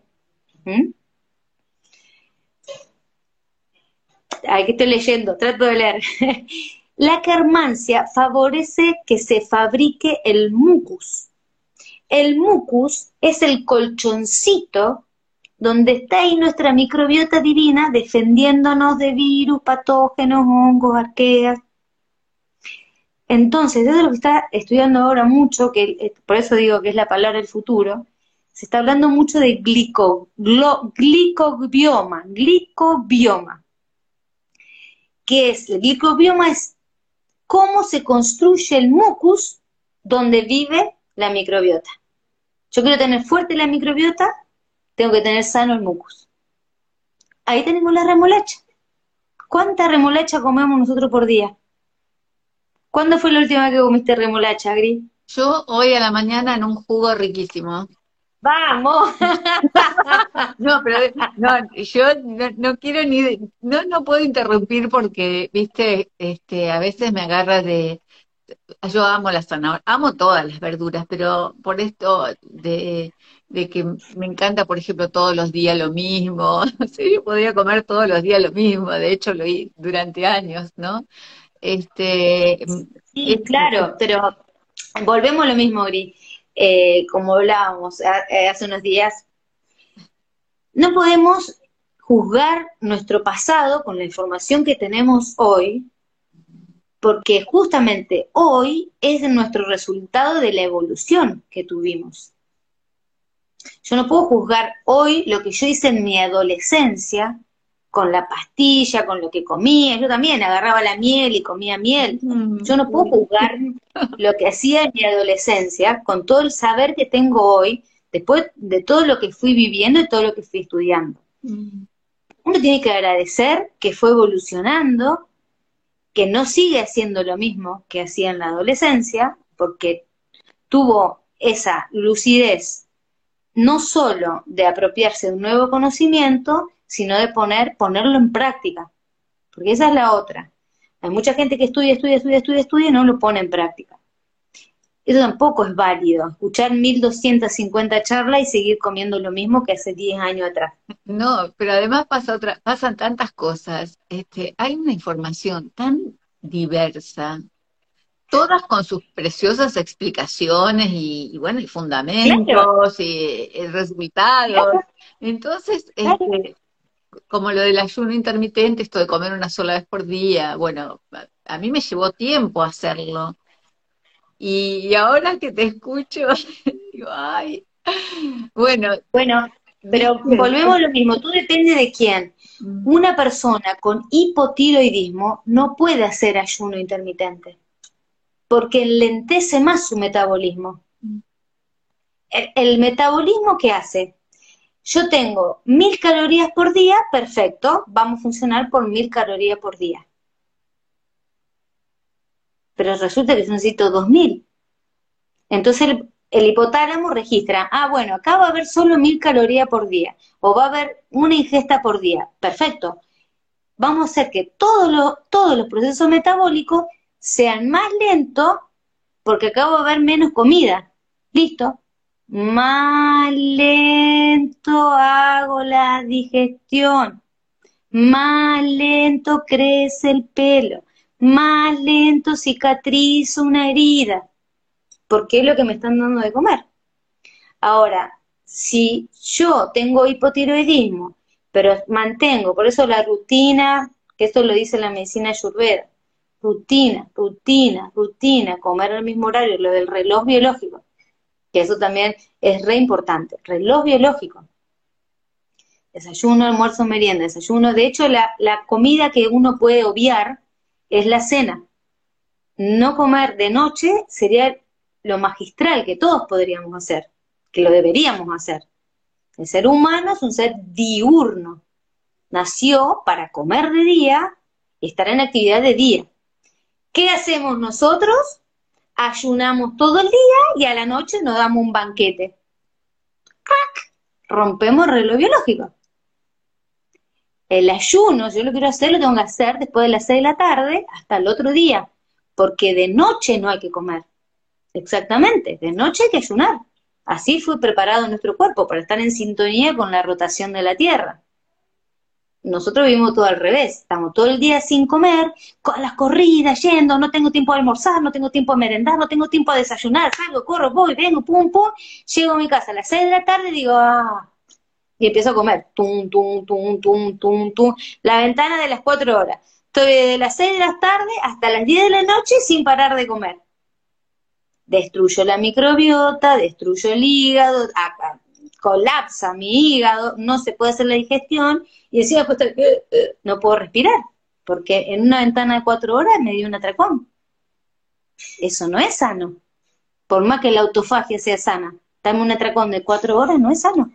Aquí estoy leyendo, trato de leer. *laughs* La carmancia favorece que se fabrique el mucus. El mucus es el colchoncito donde está ahí nuestra microbiota divina defendiéndonos de virus, patógenos, hongos, arqueas. Entonces, desde lo que está estudiando ahora mucho, que eh, por eso digo que es la palabra del futuro, se está hablando mucho de glico, glicobioma, glicobioma. ¿Qué es? El glicobioma es cómo se construye el mucus donde vive la microbiota. Yo quiero tener fuerte la microbiota, tengo que tener sano el mucus. Ahí tenemos la remolacha. ¿Cuánta remolacha comemos nosotros por día? ¿Cuándo fue la última vez que comiste remolacha, Gris? Yo hoy a la mañana en un jugo riquísimo. ¡Vamos! *laughs* no, pero no, yo no, quiero ni, no, no puedo interrumpir porque, viste, este, a veces me agarra de, yo amo la zanahoria, amo todas las verduras, pero por esto de, de que me encanta, por ejemplo, todos los días lo mismo, *laughs* sí, yo podría comer todos los días lo mismo, de hecho lo hice durante años, ¿no? Este, sí, claro, pero volvemos a lo mismo, Gris, eh, como hablábamos eh, hace unos días, no podemos juzgar nuestro pasado con la información que tenemos hoy, porque justamente hoy es nuestro resultado de la evolución que tuvimos. Yo no puedo juzgar hoy lo que yo hice en mi adolescencia con la pastilla, con lo que comía. Yo también agarraba la miel y comía miel. Mm. Yo no puedo juzgar lo que hacía en mi adolescencia con todo el saber que tengo hoy, después de todo lo que fui viviendo y todo lo que fui estudiando. Mm. Uno tiene que agradecer que fue evolucionando, que no sigue haciendo lo mismo que hacía en la adolescencia, porque tuvo esa lucidez no solo de apropiarse de un nuevo conocimiento, sino de poner, ponerlo en práctica. Porque esa es la otra. Hay mucha gente que estudia, estudia, estudia, estudia, estudia y no lo pone en práctica. Eso tampoco es válido, escuchar 1250 charlas y seguir comiendo lo mismo que hace 10 años atrás. No, pero además pasa otra, pasan tantas cosas. Este, hay una información tan diversa, todas con sus preciosas explicaciones y, bueno, y fundamentos y, resultados. Entonces, este, como lo del ayuno intermitente, esto de comer una sola vez por día, bueno, a mí me llevó tiempo hacerlo. Y, ahora que te escucho, *laughs* digo, ay, bueno. Bueno, pero volvemos a lo mismo, tú depende de quién. Mm. Una persona con hipotiroidismo no puede hacer ayuno intermitente porque lentece más su metabolismo. Mm. El, metabolismo que hace, yo tengo mil calorías por día, perfecto, vamos a funcionar por mil calorías por día. Pero resulta que necesito dos mil. Entonces el, el, hipotálamo registra, ah, bueno, acá va a haber solo mil calorías por día, o va a haber una ingesta por día. Perfecto. Vamos a hacer que todos todos los procesos metabólicos sean más lentos porque acabo de haber menos comida. ¿Listo? Más lento hago la digestión. Más lento crece el pelo. Más lento cicatriza una herida. Porque es lo que me están dando de comer. Ahora, si yo tengo hipotiroidismo, pero mantengo, por eso la rutina, que esto lo dice la medicina ayurveda, rutina, rutina, rutina, comer al mismo horario, lo del reloj biológico, que eso también es re importante, reloj biológico. Desayuno, almuerzo, merienda, desayuno. De hecho, la, la comida que uno puede obviar es la cena. No comer de noche sería lo magistral que todos podríamos hacer, que lo deberíamos hacer. El ser humano es un ser diurno. Nació para comer de día y estar en actividad de día. ¿Qué hacemos nosotros? Ayunamos todo el día y a la noche nos damos un banquete. Rompemos el reloj biológico. El ayuno, yo lo quiero hacer, lo tengo que hacer después de las 6 de la tarde hasta el otro día, porque de noche no hay que comer. Exactamente, de noche hay que ayunar. Así fue preparado nuestro cuerpo, para estar en sintonía con la rotación de la Tierra. Nosotros vivimos todo al revés, estamos todo el día sin comer, con las corridas, yendo, no tengo tiempo de almorzar, no tengo tiempo de merendar, no tengo tiempo de desayunar, salgo, corro, voy, vengo, pum, pum, llego a mi casa a las 6 de la tarde y digo, ah, y empiezo a comer, tum, tum, tum, tum, tum, tum, la ventana de las cuatro horas. Estoy de las seis de la tarde hasta las 10 de la noche sin parar de comer. Destruyo la microbiota, destruyo el hígado, colapsa mi hígado, no se puede hacer la digestión y encima después eh, eh, no puedo respirar, porque en una ventana de cuatro horas me dio un atracón. Eso no es sano. Por más que la autofagia sea sana, dame un atracón de cuatro horas no es sano.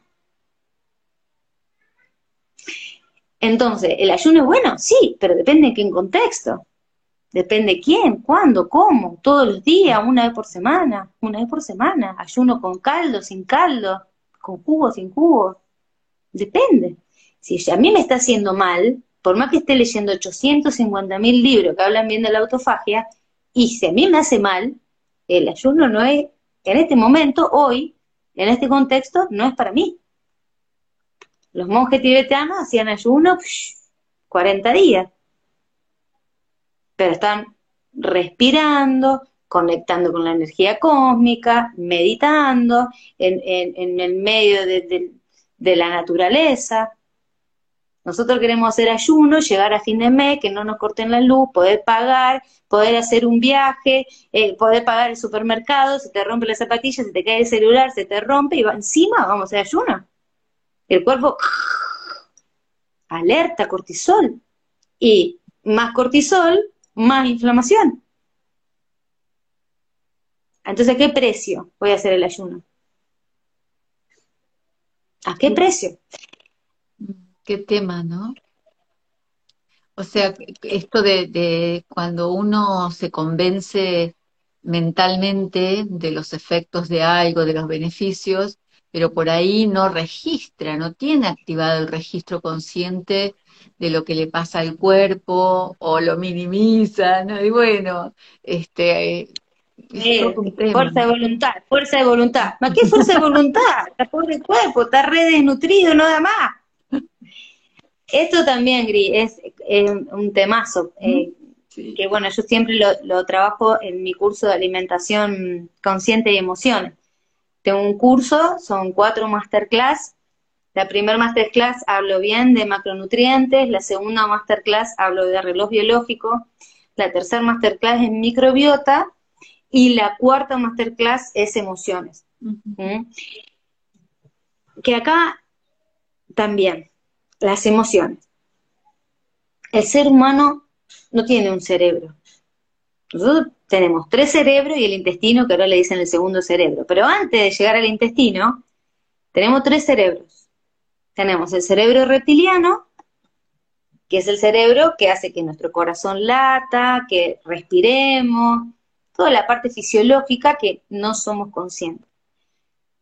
Entonces, ¿el ayuno es bueno? Sí, pero depende de qué contexto. Depende quién, cuándo, cómo, todos los días, una vez por semana, una vez por semana, ayuno con caldo, sin caldo, con jugo, sin jugo. Depende. Si a mí me está haciendo mal, por más que esté leyendo 850 mil libros que hablan bien de la autofagia, y si a mí me hace mal, el ayuno no es, en este momento, hoy, en este contexto, no es para mí. Los monjes tibetanos hacían ayuno 40 días, pero están respirando, conectando con la energía cósmica, meditando en, el medio de, la naturaleza. Nosotros queremos hacer ayuno, llegar a fin de mes, que no nos corten la luz, poder pagar, poder hacer un viaje, eh, poder pagar el supermercado, se te rompe la zapatilla, se te cae el celular, se te rompe y va, encima vamos a hacer ayuno el cuerpo alerta cortisol y más cortisol, más inflamación. Entonces, ¿a qué precio voy a hacer el ayuno? ¿A qué precio? Qué tema, ¿no? O sea, esto de, de, cuando uno se convence mentalmente de los efectos de algo, de los beneficios, pero por ahí no registra, no tiene activado el registro consciente de lo que le pasa al cuerpo o lo minimiza, ¿no? Y bueno, este... Eh, fuerza de voluntad, fuerza de voluntad. ¿Ma qué fuerza de voluntad? *laughs* Está pobre cuerpo, está re desnutrido, no da más. Esto también, Gris, es un temazo. Eh, que bueno, yo siempre lo, lo, trabajo en mi curso de alimentación consciente y emociones. Tengo un curso, son cuatro masterclass. La primera masterclass hablo bien de macronutrientes, la segunda masterclass hablo de reloj biológico, la tercera masterclass es microbiota y la cuarta masterclass es emociones. ¿Mm? Que acá también, las emociones. El ser humano no tiene un cerebro. Nosotros tenemos tres cerebros y el intestino, que ahora le dicen el segundo cerebro. Pero antes de llegar al intestino, tenemos tres cerebros. Tenemos el cerebro reptiliano, que es el cerebro que hace que nuestro corazón lata, que respiremos, toda la parte fisiológica que no somos conscientes.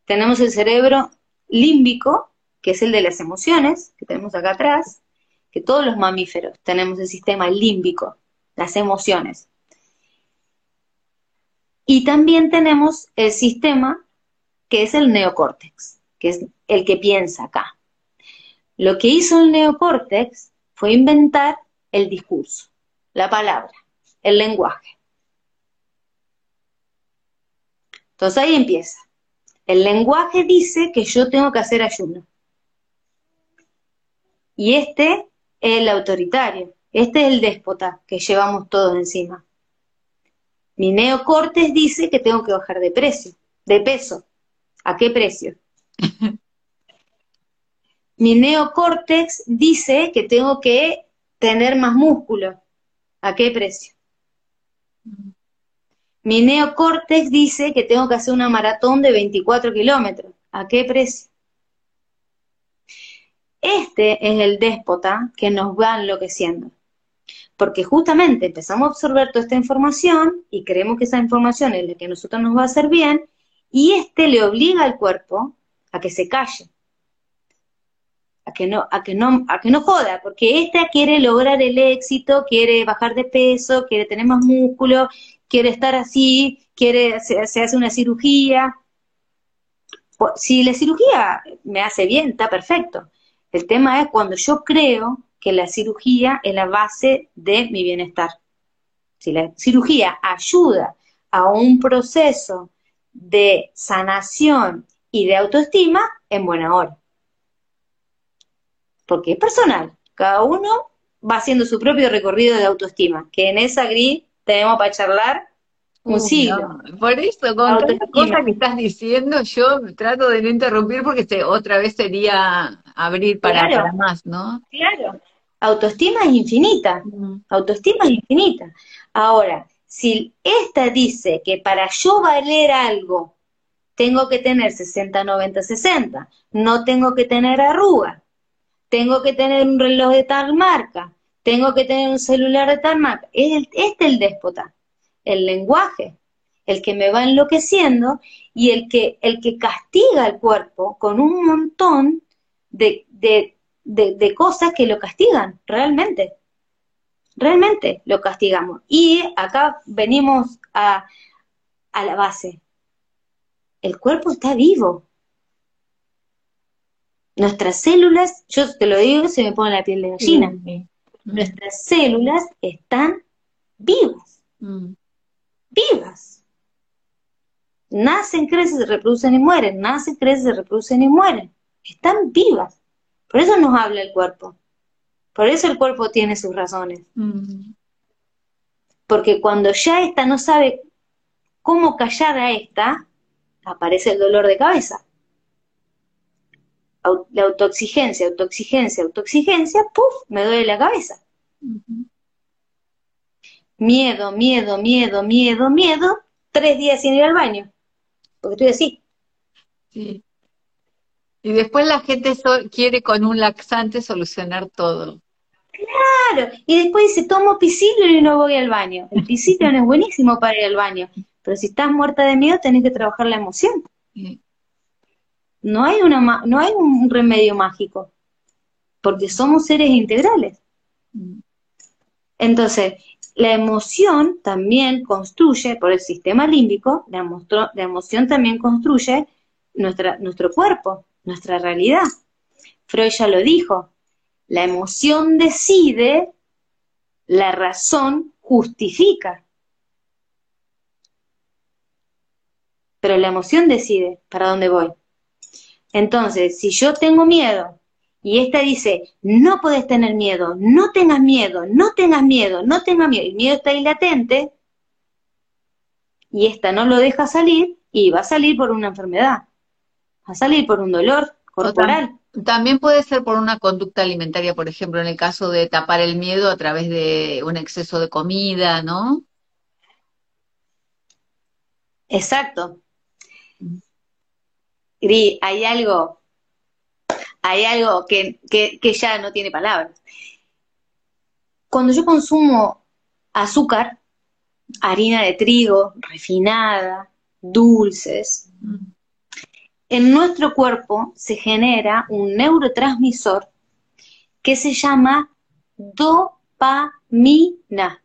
Tenemos el cerebro límbico, que es el de las emociones, que tenemos acá atrás, que todos los mamíferos tenemos el sistema límbico, las emociones. Y también tenemos el sistema que es el neocórtex, que es el que piensa acá. Lo que hizo el neocórtex fue inventar el discurso, la palabra, el lenguaje. Entonces ahí empieza. El lenguaje dice que yo tengo que hacer ayuno. Y este es el autoritario, este es el déspota que llevamos todos encima. Mi neocortes dice que tengo que bajar de precio, de peso. ¿A qué precio? *laughs* Mi neocórtex dice que tengo que tener más músculo. ¿A qué precio? Mi neocórtex dice que tengo que hacer una maratón de 24 kilómetros. ¿A qué precio? Este es el déspota que nos va enloqueciendo. Porque justamente empezamos a absorber toda esta información y creemos que esa información es la que a nosotros nos va a hacer bien y este le obliga al cuerpo a que se calle, a que no, a que no, a que no joda, porque esta quiere lograr el éxito, quiere bajar de peso, quiere tener más músculo, quiere estar así, quiere, se, hace una cirugía. Si la cirugía me hace bien, está perfecto. El tema es cuando yo creo que la cirugía es la base de mi bienestar. Si la cirugía ayuda a un proceso de sanación y de autoestima, en buena hora. Porque es personal. Cada uno va haciendo su propio recorrido de autoestima, que en esa gris tenemos para charlar un siglo. Por eso, con la cosa que estás diciendo, yo trato de no interrumpir porque otra vez sería abrir para, más, ¿no? Claro. Autoestima es infinita. Autoestima es infinita. Ahora, si esta dice que para yo valer algo tengo que tener 60, 90, 60, no tengo que tener arruga, tengo que tener un reloj de tal marca, tengo que tener un celular de tal marca. Este es el déspota, el lenguaje, el que me va enloqueciendo y el que, el que castiga al cuerpo con un montón de, de, cosas que lo castigan, realmente. Realmente lo castigamos. Y acá venimos a, a la base. El cuerpo está vivo. Nuestras células, yo te lo digo, se me pone la piel de gallina. Nuestras células están vivas. Mm. Vivas. Nacen, crecen, se reproducen y mueren. Nacen, crecen, se reproducen y mueren. Están vivas. Por eso nos habla el cuerpo. Por eso el cuerpo tiene sus razones. Mm. Porque cuando ya esta no sabe cómo callar a esta, aparece el dolor de cabeza la autoexigencia, autoexigencia, autoexigencia, ¡puf! me duele la cabeza. Miedo, miedo, miedo, miedo, miedo, tres días sin ir al baño, porque estoy así. Sí. Y después la gente quiere con un laxante solucionar todo. Claro, y después dice, tomo pisilion y no voy al baño. El pisilion es buenísimo para ir al baño, pero si estás muerta de miedo tenés que trabajar la emoción. Sí. No hay, una, no hay un remedio mágico, porque somos seres integrales. Entonces, la emoción también construye, por el sistema límbico, la, emoción también construye nuestra, nuestro cuerpo, nuestra realidad. Freud ya lo dijo, la emoción decide, la razón justifica. Pero la emoción decide para dónde voy. Entonces, si yo tengo miedo y esta dice, no puedes tener miedo, no tengas miedo, no tengas miedo, no tengas miedo, el miedo está ahí latente, y esta no lo deja salir, y va a salir por una enfermedad, va a salir por un dolor corporal. También puede ser por una conducta alimentaria, por ejemplo, en el caso de tapar el miedo a través de un exceso de comida, ¿no? Exacto. Gri, hay algo, hay algo que, ya no tiene palabras. Cuando yo consumo azúcar, harina de trigo, refinada, dulces, en nuestro cuerpo se genera un neurotransmisor que se llama dopamina.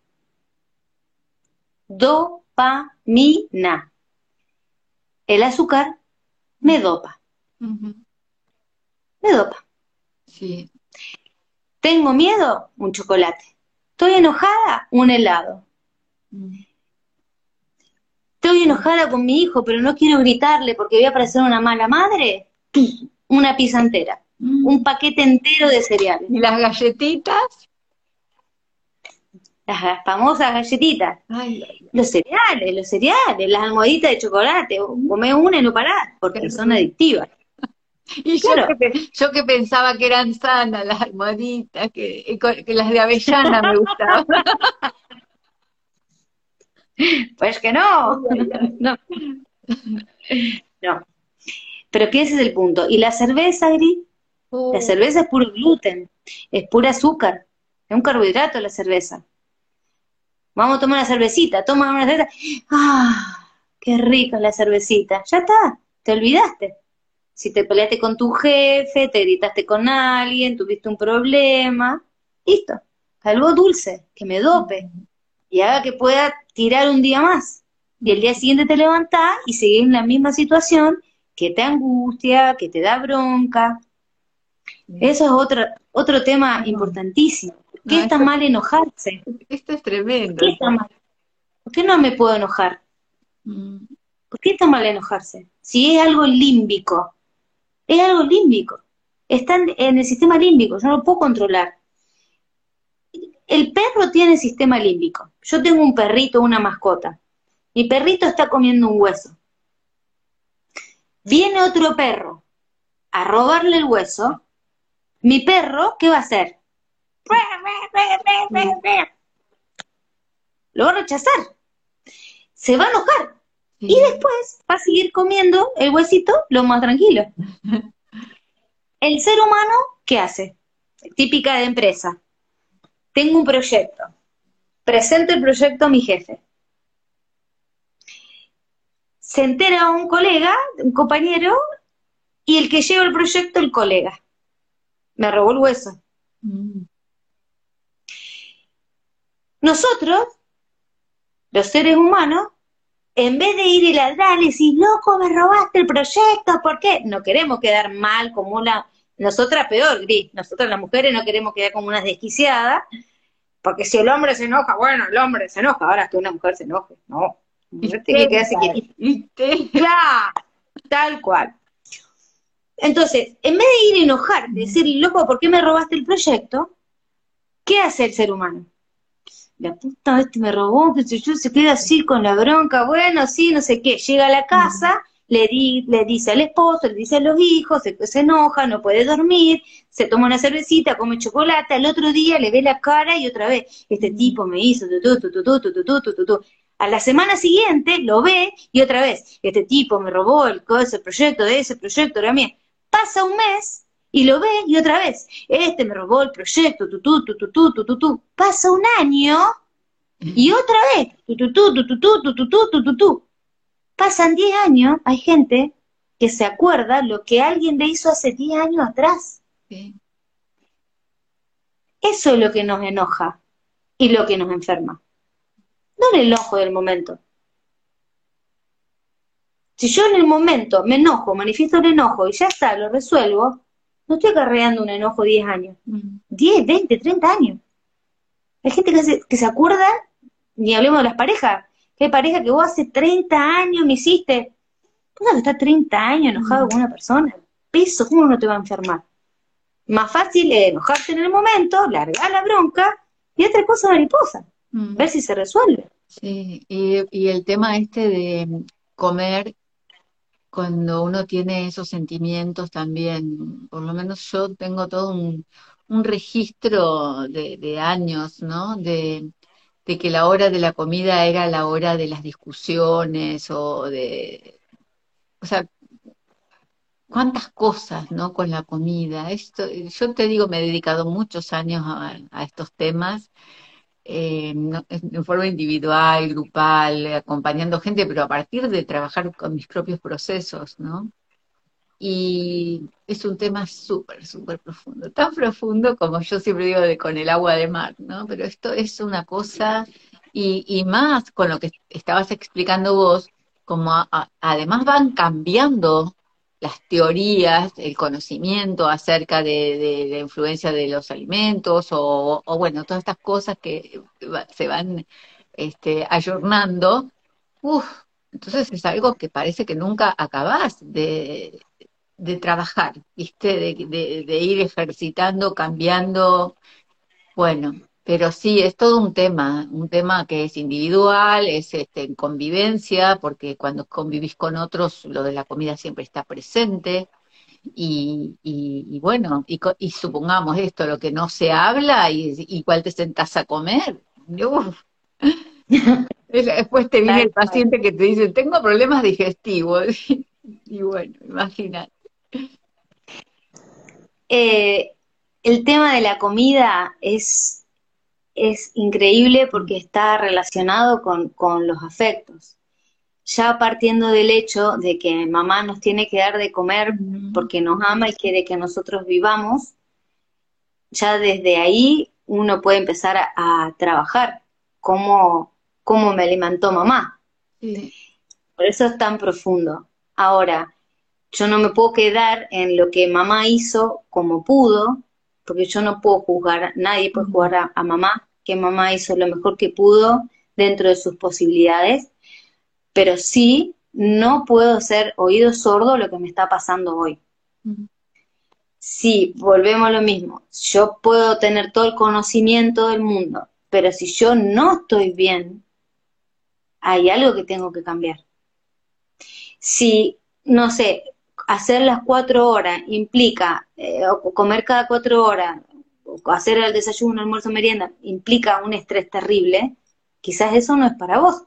Dopamina. El azúcar me dopa. Me dopa. Sí. ¿Tengo miedo? Un chocolate. ¿Estoy enojada? Un helado. Mm. Estoy enojada con mi hijo, pero no quiero gritarle porque voy a parecer una mala madre. Una pizza entera. Mm. Un paquete entero de cereales. ¿Y las galletitas? Las famosas galletitas, los cereales, los cereales, las almohaditas de chocolate, come una y no parás, porque son adictivas. Y yo, que, pensaba que eran sanas las almohaditas, que, que las de avellana me gustaban. *laughs* Pues que no. no. No. Pero que ese es el punto. Y la cerveza, Gris, la Oh, cerveza es puro gluten, es pura azúcar, es un carbohidrato la cerveza. Vamos a tomar una cervecita, toma una cerveza. ¡Ah! ¡Qué rica es la cervecita! Ya está, te olvidaste. Si te peleaste con tu jefe, te gritaste con alguien, tuviste un problema, listo. Algo dulce, que me dope y haga que pueda tirar un día más. Y el día siguiente te levantás y seguís en la misma situación que te angustia, que te da bronca. Eso es otro, otro tema importantísimo. ¿Por no, qué está esto, mal enojarse? esto es ¿Por tremendo. qué está mal? ¿Por qué no me puedo enojar? Mm, ¿Por qué está mal enojarse? Si es algo límbico, es algo límbico. Está en, en el sistema límbico, yo no lo puedo controlar. El perro tiene sistema límbico. Yo tengo un perrito, una mascota. Mi perrito está comiendo un hueso. Viene otro perro a robarle el hueso. Mi perro, ¿qué va a hacer? Lo va a rechazar. Se va a enojar. Y después va a seguir comiendo el huesito lo más tranquilo. *laughs* El ser humano, ¿qué hace? Típica de empresa. Tengo un proyecto. Presento el proyecto a mi jefe. Se entera un colega, un compañero, y el que lleva el proyecto, el colega. Me robó el hueso. Mm, Nosotros, los seres humanos, en vez de ir y ladrar, y decir, loco, me robaste el proyecto, ¿por qué? No queremos quedar mal como una, nosotras peor, Gris, nosotras las mujeres no queremos quedar como unas desquiciadas, porque si el hombre se enoja, bueno, el hombre se enoja, ahora que una mujer se enoje, no, mujer tiene que quedarse quietita. tal cual. Entonces, en vez de ir y enojarte, decir, loco, ¿por qué me robaste el proyecto? ¿Qué hace el ser humano? la puta este me robó, que yo, se queda así con la bronca, bueno, sí, no sé qué, llega a la casa, le, di, le dice al esposo, le dice a los hijos, se, enoja, no puede dormir, se toma una cervecita, come chocolate, al otro día le ve la cara y otra vez, este mm. tipo me hizo, tu, a la semana siguiente lo ve y otra vez, este tipo me robó el, ese proyecto, de ese proyecto, también. Pasa un mes y lo ve y otra vez, este me robó el proyecto, tu, tu, tu, tu, tu, tu, tu, tu. Pasa un año y otra vez, tu, tu, tu, tu, tu, tu, tu, tu, tu, tu, tu, tu. Pasan 10 años, hay gente que se acuerda lo que alguien le hizo hace 10 años atrás. Sí. Eso es lo que nos enoja y lo que nos enferma. No el enojo del momento. Si yo en el momento me enojo, manifiesto el enojo y ya está, lo resuelvo, no estoy acarreando un enojo 10 años. Mm, 10, 20, 30 años. Hay gente que se, que se acuerda, ni hablemos de las parejas, que hay pareja que vos hace 30 años me hiciste. ¿Cómo que estás 30 años enojado mm, con una persona? Peso, ¿cómo no te va a enfermar? Más fácil es enojarte en el momento, largar la bronca y otra cosa mariposa, mm. ver si se resuelve. Sí, y, y el tema este de comer cuando uno tiene esos sentimientos también, por lo menos yo tengo todo un, un registro de, años, ¿no? De, de que la hora de la comida era la hora de las discusiones o de, o sea, cuántas cosas, ¿no? Con la comida. Esto, yo te digo, me he dedicado muchos años a estos temas eh, en forma individual, grupal, acompañando gente, pero a partir de trabajar con mis propios procesos, ¿no? Y es un tema súper, súper profundo, tan profundo como yo siempre digo de con el agua de mar, ¿no? Pero esto es una cosa, y, más con lo que estabas explicando vos, como además van cambiando las teorías, el conocimiento acerca de, la influencia de los alimentos, o, bueno, todas estas cosas que se van este, ayornando, uf, entonces es algo que parece que nunca acabás de, de trabajar, ¿viste? De, de- de ir ejercitando, cambiando, bueno, pero sí, es todo un tema, un tema que es individual, es este, en convivencia, porque cuando convivís con otros, lo de la comida siempre está presente, y, y- y bueno, y, supongamos esto, lo que no se habla, y, y cuál te sentás a comer, uf, *laughs* Después te viene el paciente que te dice, tengo problemas digestivos. *laughs* y bueno, imagínate. Eh, el tema de la comida es, es increíble porque está relacionado con, con los afectos. Ya partiendo del hecho de que mamá nos tiene que dar de comer porque nos ama y quiere que nosotros vivamos, ya desde ahí uno puede empezar a, trabajar cómo, cómo, me alimentó mamá. Por eso es tan profundo. Ahora, yo no me puedo quedar en lo que mamá hizo como pudo, porque yo no puedo juzgar, nadie puede jugar a, mamá, que mamá hizo lo mejor que pudo dentro de sus posibilidades, pero sí no puedo ser oído sordo lo que me está pasando hoy. Si volvemos a lo mismo, yo puedo tener todo el conocimiento del mundo, pero si yo no estoy bien, hay algo que tengo que cambiar. Si, no sé, hacer las cuatro horas implica, eh, comer cada cuatro horas, hacer el desayuno, almuerzo, merienda, implica un estrés terrible, quizás eso no es para vos.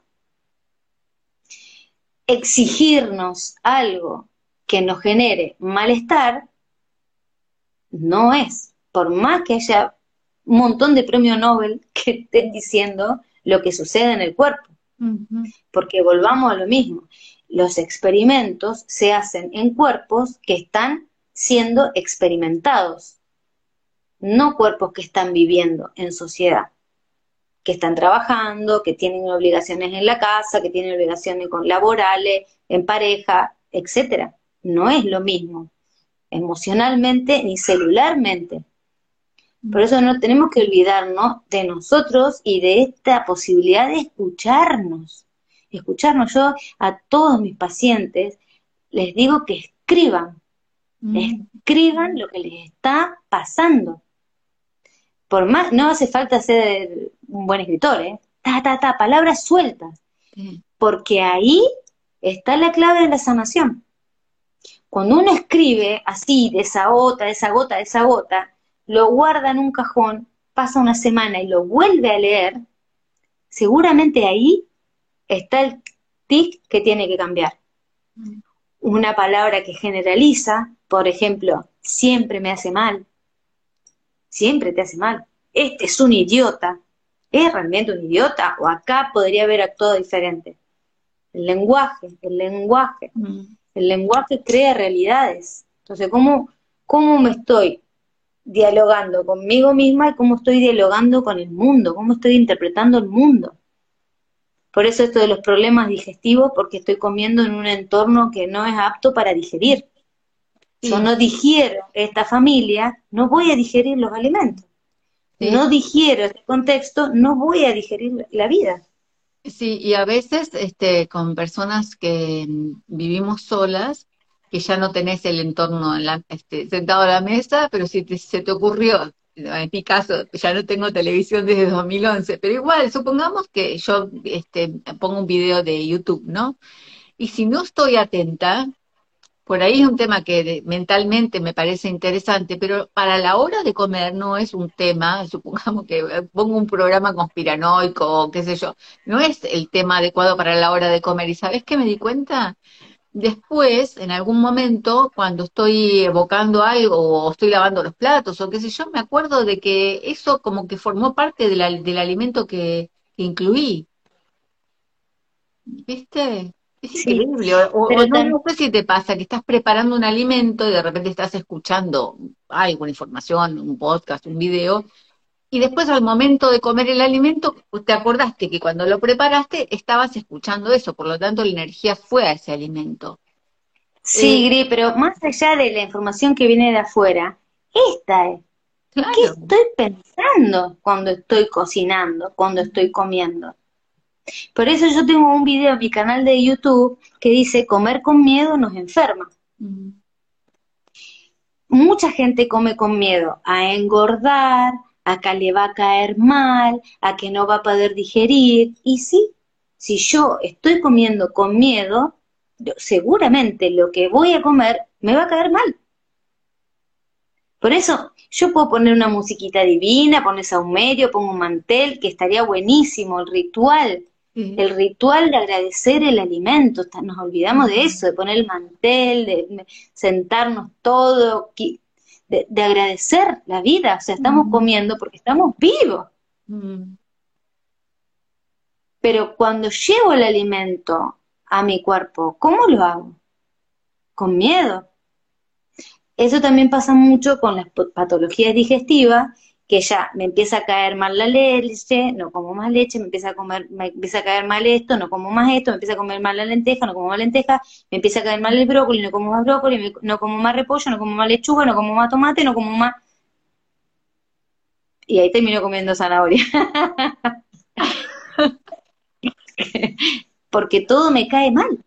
Exigirnos algo que nos genere malestar no es, por más que haya un montón de premios Nobel *laughs* que estén diciendo lo que sucede en el cuerpo. Porque volvamos a lo mismo, los experimentos se hacen en cuerpos que están siendo experimentados, no cuerpos que están viviendo en sociedad, que están trabajando, que tienen obligaciones en la casa, que tienen obligaciones laborales, en pareja, etcétera. No es lo mismo emocionalmente ni celularmente. Por eso no tenemos que olvidarnos de nosotros y de esta posibilidad de escucharnos. Escucharnos. Yo a todos mis pacientes les digo que escriban, mm. escriban lo que les está pasando. Por más, no hace falta ser un buen escritor, ¿eh? Ta, ta, ta, palabras sueltas. Porque ahí está la clave de la sanación. Cuando uno escribe así, de esa gota, de esa gota, de esa gota, lo guarda en un cajón, pasa una semana y lo vuelve a leer, seguramente ahí está el tic que tiene que cambiar. Una palabra que generaliza, por ejemplo, siempre me hace mal, siempre te hace mal, este es un idiota, ¿es realmente un idiota? O acá podría haber actuado diferente. El lenguaje, el lenguaje. El lenguaje crea realidades. Entonces, ¿cómo, cómo me estoy dialogando conmigo misma y cómo estoy dialogando con el mundo? ¿Cómo estoy interpretando el mundo? Por eso esto de los problemas digestivos, porque estoy comiendo en un entorno que no es apto para digerir. Yo no digiero esta familia, no voy a digerir los alimentos. No digiero este contexto, no voy a digerir la vida. Sí, y a veces este, con personas que mm, vivimos solas, que ya no tenés el entorno este, sentado a la mesa, pero si se te ocurrió, en mi caso, ya no tengo televisión desde 2011, pero igual, supongamos que yo este, pongo un video de YouTube, ¿no? Y si no estoy atenta, por ahí es un tema que mentalmente me parece interesante, pero para la hora de comer no es un tema, *laughs* supongamos que pongo un programa conspiranoico o qué sé yo, no es el tema adecuado para la hora de comer. ¿Y sabes qué me di cuenta? Después, en algún momento, cuando estoy evocando algo o estoy lavando los platos o qué sé yo, me acuerdo de que eso como que formó parte del alimento que incluí. ¿Viste? Es increíble. O, no, sé si te pasa que estás preparando un alimento y de repente estás escuchando alguna información, un podcast, un video, y después al momento de comer el alimento te acordaste que cuando lo preparaste estabas escuchando eso, por lo tanto la energía fue a ese alimento. Sí, eh, Gri, pero más allá de la información que viene de afuera, esta es. ¿Qué estoy pensando cuando estoy cocinando, cuando estoy comiendo? Por eso yo tengo un video en mi canal de YouTube que dice, comer con miedo nos enferma. Mucha gente come con miedo a engordar, a que le va a caer mal, a que no va a poder digerir. Y sí, si yo estoy comiendo con miedo, seguramente lo que voy a comer me va a caer mal. Por eso yo puedo poner una musiquita divina, poner saumerio, pongo un mantel, que estaría buenísimo, el ritual El ritual de agradecer el alimento, nos olvidamos de eso, de poner el mantel, de sentarnos todo, de, agradecer la vida, o sea, estamos comiendo porque estamos vivos. Pero cuando llevo el alimento a mi cuerpo, ¿cómo lo hago? Con miedo. Eso también pasa mucho con las patologías digestivas que ya me empieza a caer mal la leche, no como más leche, me empieza a comer, me empieza a caer mal esto, no como más esto, me empieza a comer mal la lenteja, no como más lenteja, me empieza a caer mal el brócoli, no como más brócoli, no como más repollo, no como más lechuga, no como más tomate, no como más... Y ahí termino comiendo zanahoria. *laughs* Porque todo me cae mal.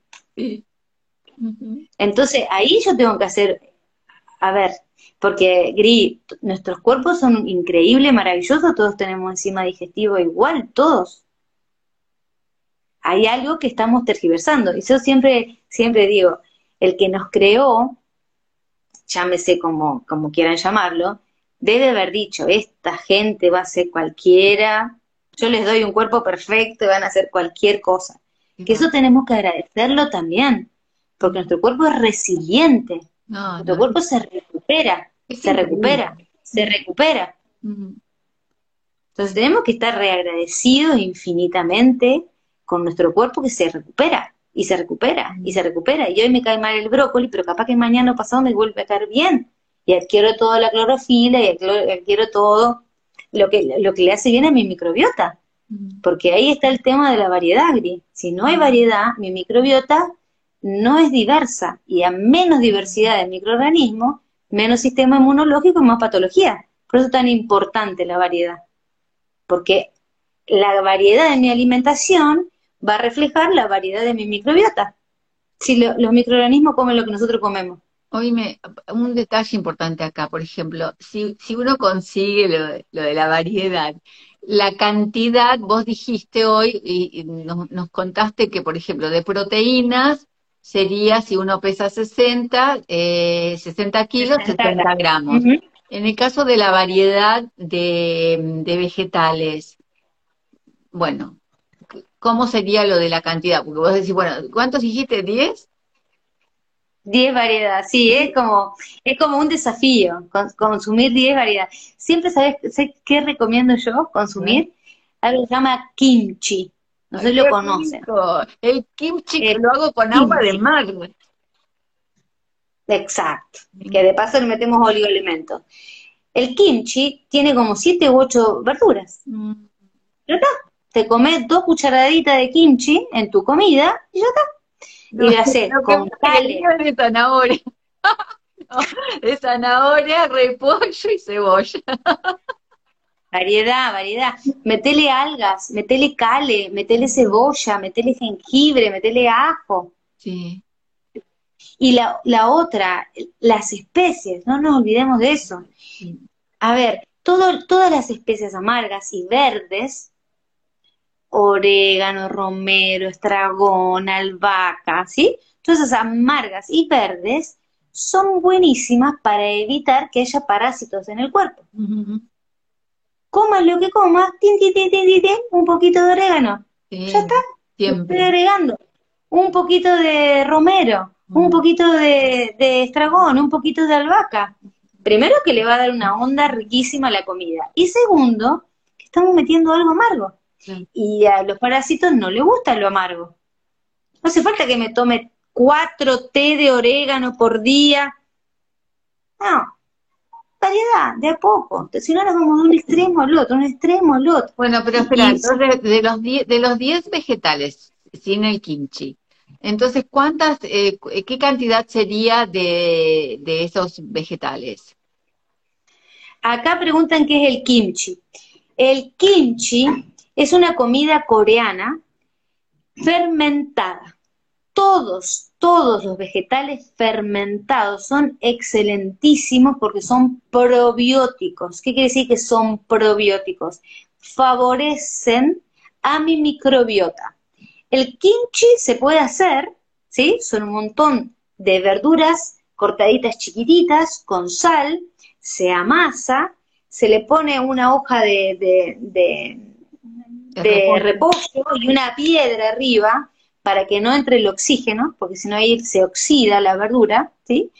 Entonces ahí yo tengo que hacer, a ver, porque, Gris, nuestros cuerpos son increíbles, maravillosos, todos tenemos enzima digestivo igual, todos. Hay algo que estamos tergiversando. Y yo siempre, siempre digo, el que nos creó, llámese como, como quieran llamarlo, debe haber dicho, esta gente va a ser cualquiera, yo les doy un cuerpo perfecto y van a hacer cualquier cosa. Que eso tenemos que agradecerlo también, porque nuestro cuerpo es resiliente, nuestro cuerpo se recupera se recupera, se recupera. Entonces tenemos que estar reagradecidos infinitamente con nuestro cuerpo que se recupera, y se recupera, y se recupera. Y hoy me cae mal el brócoli, pero capaz que mañana o pasado me vuelve a caer bien. Y adquiero toda la clorofila, y adquiero todo lo que, lo que le hace bien a mi microbiota. Porque ahí está el tema de la variedad, Gris. Si no hay variedad, mi microbiota no es diversa. Y a menos diversidad de microorganismos, menos sistema inmunológico y más patología. Por eso es tan importante la variedad. Porque la variedad de mi alimentación va a reflejar la variedad de mi microbiota. Si los microorganismos comen lo que nosotros comemos. Oíme, un detalle importante acá, por ejemplo, si, si uno consigue lo de, lo de, la variedad, la cantidad, vos dijiste hoy y, nos, nos, contaste que, por ejemplo, de proteínas sería, si uno pesa 60, eh, 60 kilos, 70 gramos. En el caso de la variedad de, vegetales, bueno, ¿cómo sería lo de la cantidad? Porque vos decís, bueno, ¿cuántos dijiste? ¿10? 10 variedades, sí, es como, es como un desafío, consumir 10 variedades. Siempre sabes, qué recomiendo yo consumir? Algo que se llama kimchi. No sé si lo conocen. El kimchi que lo hago con agua de mar. Exacto. Que de paso le metemos oligoelementos. El kimchi tiene como 7 u 8 verduras. Mm. Ya está. Te comes dos cucharaditas de kimchi en tu comida y ya está. y lo haces con cale. De zanahoria. *laughs* de zanahoria, repollo y cebolla. *laughs* Variedad, variedad. Metele algas, metele cale, metele cebolla, metele jengibre, metele ajo. Sí. Y la, la otra, las especies, no nos olvidemos de eso. A ver, todo, todas las especies amargas y verdes, orégano, romero, estragón, albahaca, ¿sí? Todas esas amargas y verdes son buenísimas para evitar que haya parásitos en el cuerpo comas lo que comas, tin, tin, tin, tin, un poquito de orégano. ya está. Siempre. Estoy agregando un poquito de romero, un mm. poquito de, estragón, un poquito de albahaca. Primero que le va a dar una onda riquísima a la comida. Y segundo, que estamos metiendo algo amargo. Y a los parásitos no les gusta lo amargo. No hace falta que me tome cuatro té de orégano por día. No, variedad, de a poco. Si no, nos vamos de un extremo al otro, un extremo al otro. Bueno, pero espera, entonces, de los de los 10 vegetales, sin el kimchi, entonces, ¿cuántas, eh, qué cantidad sería de, de esos vegetales? Acá preguntan qué es el kimchi. El kimchi es una comida coreana fermentada. Todos, todos los vegetales fermentados son excelentísimos porque son probióticos. ¿Qué quiere decir que son probióticos? Favorecen a mi microbiota. El kimchi se puede hacer, ¿sí? Son un montón de verduras cortaditas chiquititas con sal, se amasa, se le pone una hoja de, de repollo y una piedra arriba para que no entre el oxígeno, porque si no ahí se oxida la verdura, ¿sí?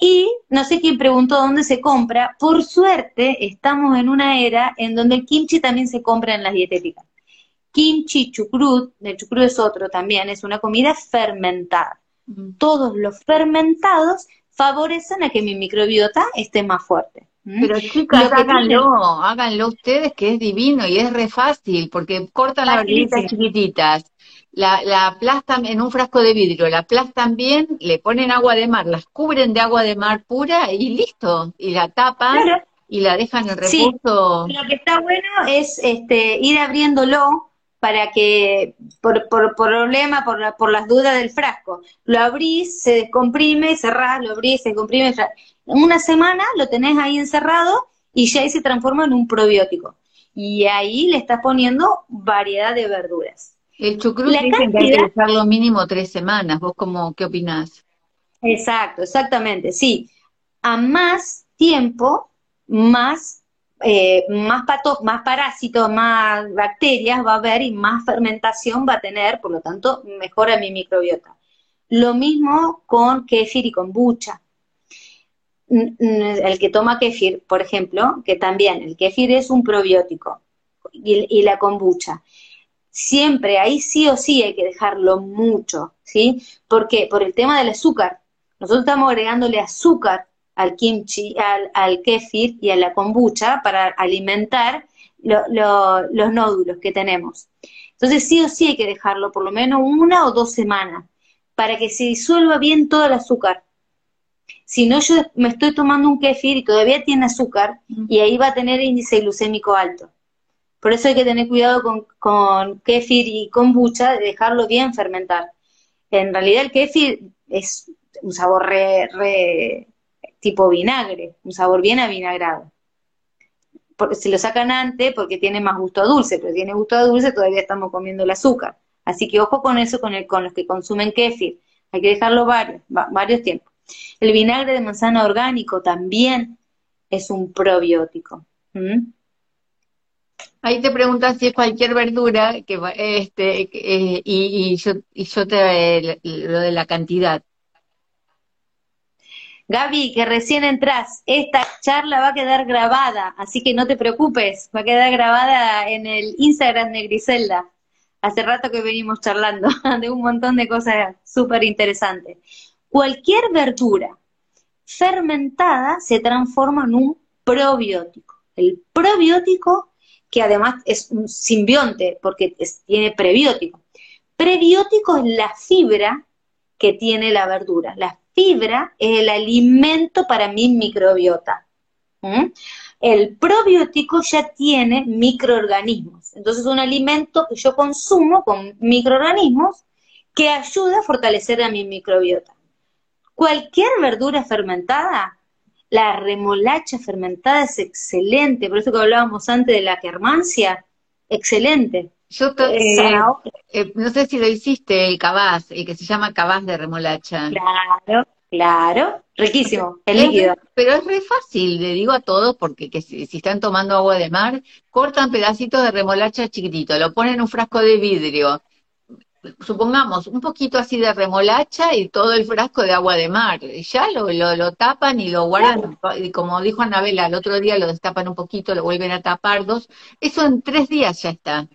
Y no sé quién preguntó dónde se compra. Por suerte, estamos en una era en donde el kimchi también se compra en las dietéticas. Kimchi chucrut, el chucrut es otro también, es una comida fermentada. Todos los fermentados favorecen a que mi microbiota esté más fuerte. Pero chicas, háganlo, háganlo ustedes que es divino y es re fácil, porque cortan las verduritas chiquititas, la, la aplastan en un frasco de vidrio, la aplastan bien, le ponen agua de mar, las cubren de agua de mar pura y listo, y la tapan y la dejan en reposo. Lo que está bueno es este ir abriéndolo para que, por, por, problema, por, la, por las dudas del frasco, lo abrís, se descomprime, cerrás, lo abrís, se descomprime, En una semana lo tenés ahí encerrado y ya ahí se transforma en un probiótico. Y ahí le estás poniendo variedad de verduras. El chucrut dicen que hay que dejarlo mínimo tres semanas. ¿Vos cómo, qué opinás? Exacto, exactamente, sí. A más tiempo, más eh, más, pato, más parásitos, más bacterias va a haber y más fermentación va a tener, por lo tanto, mejora mi microbiota. Lo mismo con kéfir y kombucha. El que toma kéfir, por ejemplo, que también el kéfir es un probiótico y, la kombucha. Siempre, ahí sí o sí hay que dejarlo mucho, ¿sí? ¿Por qué? Por el tema del azúcar. Nosotros estamos agregándole azúcar al kimchi, al, al kefir y a la kombucha para alimentar los nódulos que tenemos. Entonces sí o sí hay que dejarlo por lo menos una o dos semanas para que se disuelva bien todo el azúcar. Si no, yo me estoy tomando un kefir y todavía tiene azúcar y ahí va a tener índice glucémico alto. Por eso hay que tener cuidado con, con kefir y kombucha de dejarlo bien fermentar. En realidad el kefir es un sabor re tipo vinagre, un sabor bien avinagrado. Porque se lo sacan antes porque tiene más gusto a dulce, pero tiene gusto a dulce todavía estamos comiendo el azúcar. Así que ojo con eso con, el, con los que consumen kéfir. Hay que dejarlo varios, varios tiempos. El vinagre de manzana orgánico también es un probiótico. Ahí te preguntas si es cualquier verdura que este eh, y, yo y yo te lo de la cantidad. Gaby, que recién entras, esta charla va a quedar grabada, así que no te preocupes, va a quedar grabada en el Instagram de Griselda. Hace rato que venimos charlando *laughs* de un montón de cosas súper interesantes. Cualquier verdura fermentada se transforma en un probiótico. El probiótico, que además es un simbionte porque tiene prebiótico. Prebiótico es la fibra que tiene la verdura. La fibra es el alimento para mi microbiota. El probiótico ya tiene microorganismos. Entonces, es un alimento que yo consumo con microorganismos que ayuda a fortalecer a mi microbiota. Cualquier verdura fermentada, la remolacha fermentada es excelente, por eso que hablábamos antes de la quermancia, excelente. Yo eh, eh, no sé si lo hiciste, el cabaz, el que se llama cabaz de remolacha. Claro, claro, riquísimo, el líquido. pero es re fácil, le digo a todos, porque que si, están tomando agua de mar, cortan pedacitos de remolacha chiquitito, lo ponen en un frasco de vidrio, supongamos, un poquito así de remolacha y todo el frasco de agua de mar. Y ya lo, lo, tapan y lo guardan, y como dijo Anabela, el otro día lo destapan un poquito, lo vuelven a tapar dos. Eso en tres días ya está.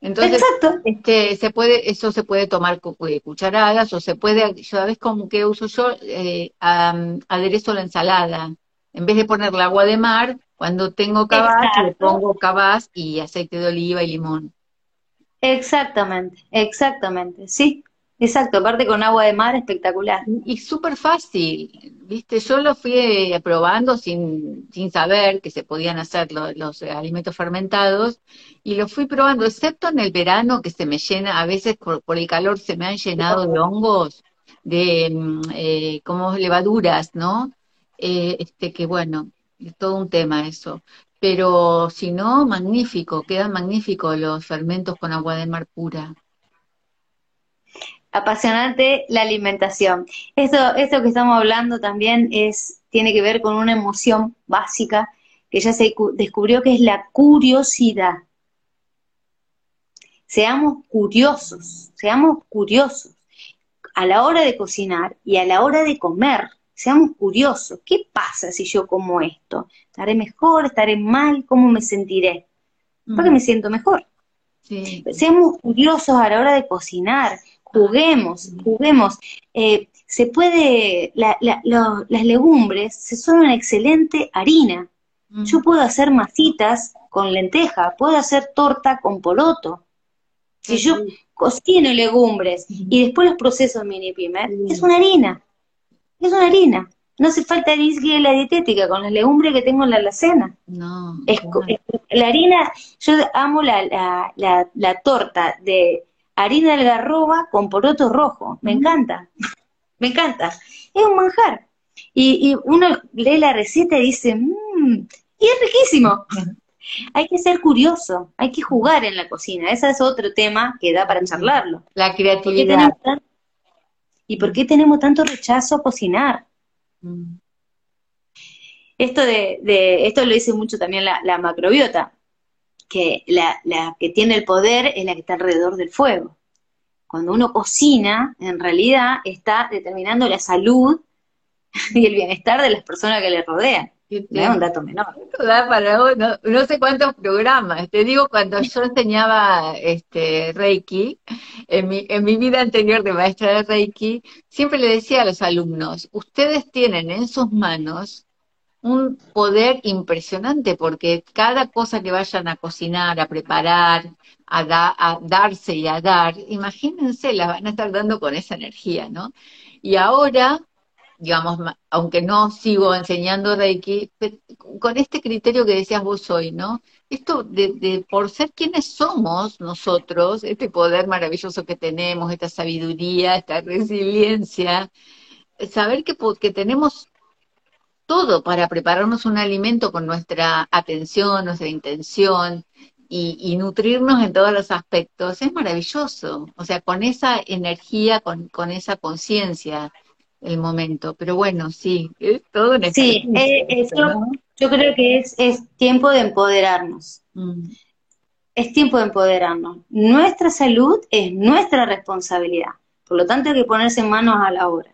Entonces, este, se puede, eso se puede tomar cucharadas o se puede, ¿sabes cómo que uso yo? Eh, aderezo la ensalada. En vez de ponerle agua de mar, cuando tengo cabaz, le pongo cabaz y aceite de oliva y limón. Exactamente, exactamente, sí. Exacto, aparte con agua de mar espectacular. Y súper fácil, viste, yo lo fui eh, probando sin, sin saber que se podían hacer los, eh, alimentos fermentados y lo fui probando, excepto en el verano que se me llena, a veces por, el calor se me han llenado de hongos, de mm, eh, como levaduras, ¿no? Eh, este que bueno, es todo un tema eso. Pero si no, magnífico, quedan magníficos los fermentos con agua de mar pura apasionante la alimentación. Eso, eso que estamos hablando también es, tiene que ver con una emoción básica que ya se descubrió que es la curiosidad. seamos curiosos, seamos curiosos a la hora de cocinar y a la hora de comer, seamos curiosos. ¿Qué pasa si yo como esto? ¿Estaré mejor? ¿Estaré mal? ¿Cómo me sentiré? Porque me siento mejor. Seamos curiosos a la hora de cocinar, juguemos, juguemos. Eh, se puede, las legumbres son una excelente harina. Yo puedo hacer masitas con lenteja, puedo hacer torta con poroto. Si yo cocino legumbres y después los proceso en mini pimer, es una harina. Es una harina. No hace falta que la dietética con las legumbres que tengo en la alacena. No. Es, la harina, yo amo la, la, la, torta de harina de algarroba con poroto rojo. Me encanta. *laughs* Me encanta. Es un manjar. Y, y uno lee la receta y dice, mmm, y es riquísimo. *laughs* Hay que ser curioso, hay que jugar en la cocina. Ese es otro tema que da para charlarlo. La creatividad. ¿Y por qué tenemos tanto rechazo a cocinar? Mm. Esto de, esto lo dice mucho también la, macrobiota, que la, la, que tiene el poder es la que está alrededor del fuego. Cuando uno cocina, en realidad está determinando la salud *laughs* y el bienestar de las personas que le rodean. No es un dato menor. no, sé cuántos programas. Te digo, cuando yo enseñaba este Reiki, en mi, en mi vida anterior de maestra de Reiki, siempre le decía a los alumnos, ustedes tienen en sus manos un poder impresionante porque cada cosa que vayan a cocinar, a preparar, a, a darse y a dar, imagínense, las van a estar dando con esa energía, ¿no? Y ahora digamos, aunque no sigo enseñando Reiki, con este criterio que decías vos hoy, ¿no? Esto de, por ser quienes somos nosotros, este poder maravilloso que tenemos, esta sabiduría, esta resiliencia, saber que, que tenemos todo para prepararnos un alimento con nuestra atención, nuestra intención y, y, nutrirnos en todos los aspectos, es maravilloso. O sea, con esa energía, con, con esa conciencia el momento. Pero bueno, sí, es todo en Sí, eh, eso, yo creo que es, es tiempo de empoderarnos. Mm. Es tiempo de empoderarnos. Nuestra salud es nuestra responsabilidad. Por lo tanto, hay que ponerse manos a la obra.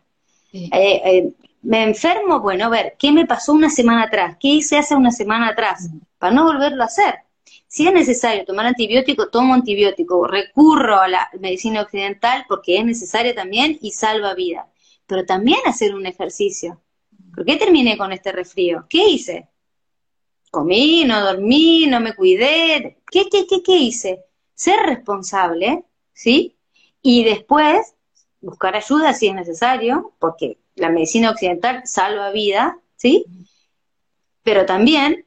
Eh, eh, me enfermo, bueno, a ver, ¿qué me pasó una semana atrás? ¿Qué hice hace una semana atrás? Mm. Para no volverlo a hacer. Si es necesario tomar antibiótico, tomo antibiótico. Recurro a la medicina occidental porque es necesaria también y salva vidas pero también hacer un ejercicio. ¿Por qué terminé con este resfrío? ¿Qué hice? Comí, no dormí, no me cuidé. ¿Qué, qué, qué, qué hice? Ser responsable, ¿sí? Y después buscar ayuda si es necesario, porque la medicina occidental salva vida, ¿sí? Pero también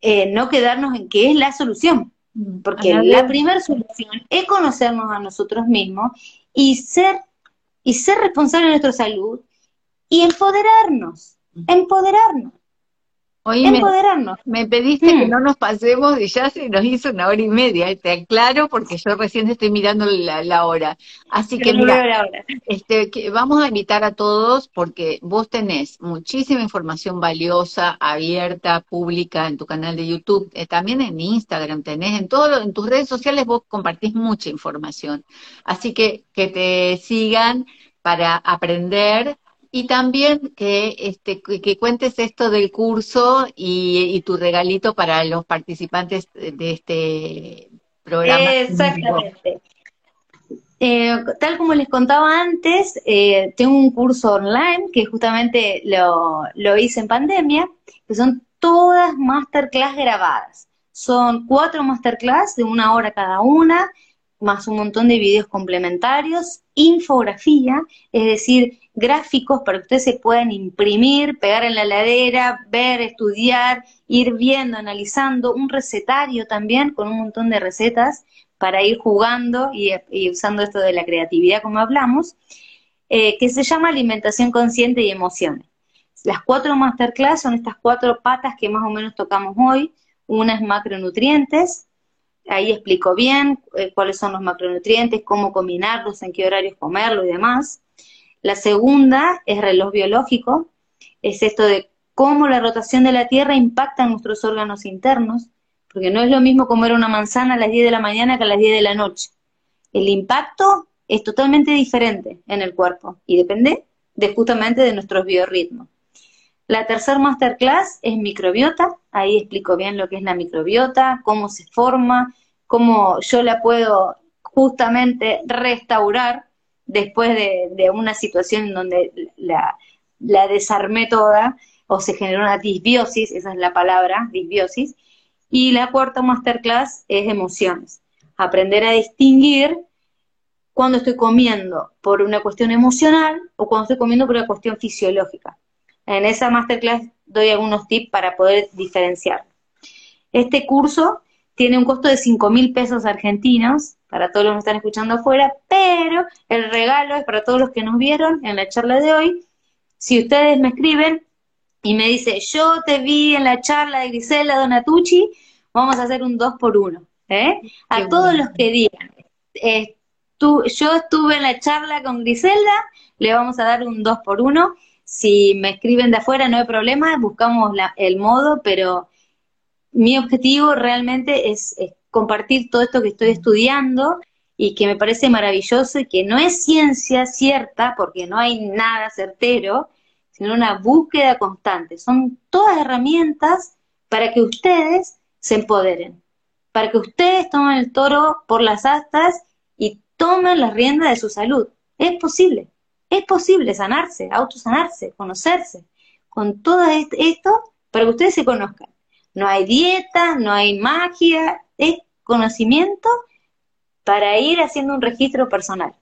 eh, no quedarnos en qué es la solución, mm, porque la primera solución es conocernos a nosotros mismos y ser y ser responsable de nuestra salud y empoderarnos, empoderarnos. Empoderarnos. Me, pediste que mm. no nos pasemos y ya se nos hizo una hora y media, te aclaro porque yo recién estoy mirando la, hora. Así que mira, este, que vamos a invitar a todos porque vos tenés muchísima información valiosa, abierta, pública en tu canal de YouTube, eh, también en Instagram tenés, en todo en tus redes sociales vos compartís mucha información. Así que que te sigan para aprender y también que, este, que cuentes esto del curso y, tu regalito para los participantes de este programa. Exactamente. Eh, tal como les contaba antes, eh, tengo un curso online que justamente lo, lo hice en pandemia, que son todas masterclass grabadas. Son cuatro masterclass de una hora cada una, más un montón de videos complementarios, infografía, es decir, gráficos para que ustedes se puedan imprimir, pegar en la ladera, ver, estudiar, ir viendo, analizando, un recetario también con un montón de recetas para ir jugando y, usando esto de la creatividad como hablamos, eh, que se llama alimentación consciente y emociones. Las cuatro masterclass son estas cuatro patas que más o menos tocamos hoy. Una es macronutrientes, ahí explico bien eh, cuáles son los macronutrientes, cómo combinarlos, en qué horarios comerlo y demás. La segunda es reloj biológico, es esto de cómo la rotación de la Tierra impacta en nuestros órganos internos, porque no es lo mismo comer una manzana a las 10 de la mañana que a las 10 de la noche. El impacto es totalmente diferente en el cuerpo y depende de justamente de nuestros biorritmos. La tercer masterclass es microbiota, ahí explico bien lo que es la microbiota, cómo se forma, cómo yo la puedo justamente restaurar después de, una situación en donde la, la, desarmé toda o se generó una disbiosis, esa es la palabra, disbiosis. Y la cuarta masterclass es emociones, aprender a distinguir cuando estoy comiendo por una cuestión emocional o cuando estoy comiendo por una cuestión fisiológica. En esa masterclass doy algunos tips para poder diferenciar. Este curso tiene un costo de 5 mil pesos argentinos para todos los que están escuchando afuera, pero el regalo es para todos los que nos vieron en la charla de hoy. Si ustedes me escriben y me dicen, yo te vi en la charla de Grisela Donatucci, vamos a hacer un 2 por 1 ¿eh? A todos los que digan, eh, tú, yo estuve en la charla con Griselda, le vamos a dar un 2 por 1 Si me escriben de afuera, no hay problema, buscamos el modo, pero mi objetivo realmente es, compartir todo esto que estoy estudiando y que me parece maravilloso y que no es ciencia cierta, porque no hay nada certero, sino una búsqueda constante. Son todas herramientas para que ustedes se empoderen, para que ustedes tomen el toro por las astas y tomen las riendas de su salud. Es posible, es posible sanarse, autosanarse, conocerse, con todo esto para que ustedes se conozcan. No hay dieta, no hay magia, es conocimiento para ir haciendo un registro personal.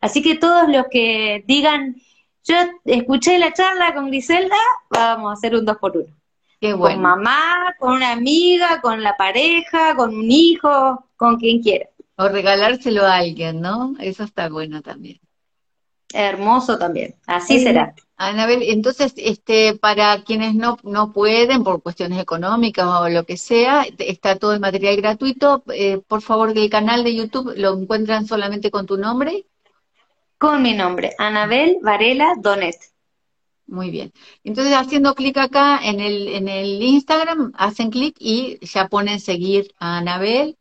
Así que todos los que digan, yo escuché la charla con Griselda, vamos a hacer un dos por uno. Qué bueno. Con mamá, con una amiga, con la pareja, con un hijo, con quien quiera. O regalárselo a alguien, ¿no? Eso está bueno también. Hermoso también, así será. Anabel, entonces, este, para quienes no, no pueden, por cuestiones económicas o lo que sea, está todo el material gratuito. Eh, por favor, el canal de YouTube lo encuentran solamente con tu nombre. Con mi nombre, Anabel Varela Donet. Muy bien. Entonces, haciendo clic acá en el, en el Instagram, hacen clic y ya ponen seguir a Anabel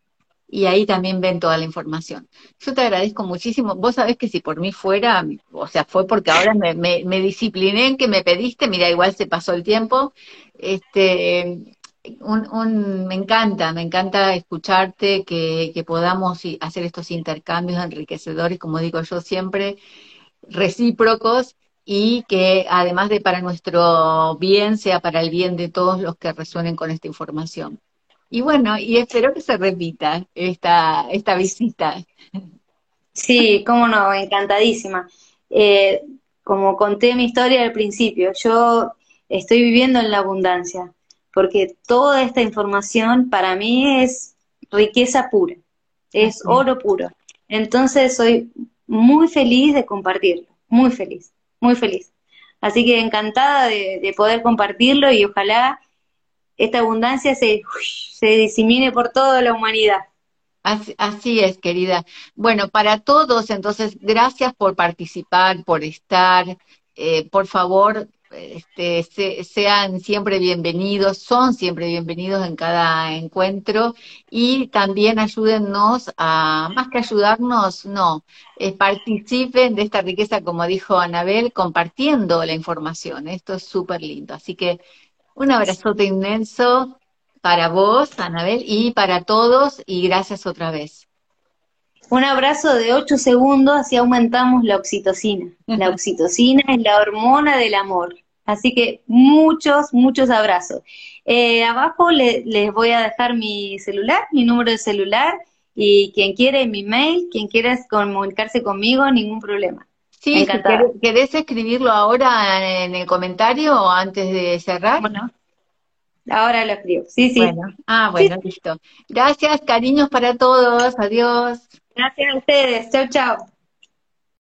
y ahí también ven toda la información. Yo te agradezco muchísimo. Vos sabés que si por mí fuera, o sea, fue porque ahora me, discipliné en que me pediste, mira, igual se pasó el tiempo. Este, un, me encanta, me encanta escucharte, que, que podamos hacer estos intercambios enriquecedores, como digo yo siempre, recíprocos y que además de para nuestro bien, sea para el bien de todos los que resuenen con esta información. Y bueno, y espero que se repita esta, esta visita. Sí, cómo no, encantadísima. Eh, como conté mi historia al principio, yo estoy viviendo en la abundancia, porque toda esta información para mí es riqueza pura, es oro puro. Entonces soy muy feliz de compartirlo, muy feliz, muy feliz. Así que encantada de, de poder compartirlo y ojalá esta abundancia se, se por toda la humanidad. Así, es, querida. Bueno, para todos, entonces, gracias por participar, por estar. Eh, por favor, este, sean siempre bienvenidos, son siempre bienvenidos en cada encuentro y también ayúdennos a, más que ayudarnos, no, eh, participen de esta riqueza, como dijo Anabel, compartiendo la información. Esto es súper lindo. Así que un abrazote inmenso para vos, Anabel, y para todos, y gracias otra vez. Un abrazo de 8 segundos, así aumentamos la oxitocina. La *laughs* oxitocina es la hormona del amor. Así que muchos, muchos abrazos. Eh, abajo les voy a dejar mi celular, mi número de celular, y quien quiere mi mail, quien quiera comunicarse conmigo, ningún problema. Sí, ¿querés escribirlo ahora en el comentario o antes de cerrar? Bueno, ahora lo escribo. Sí, sí. Ah, bueno, listo. Gracias, cariños para todos. Adiós. Gracias a ustedes. Chau, chau.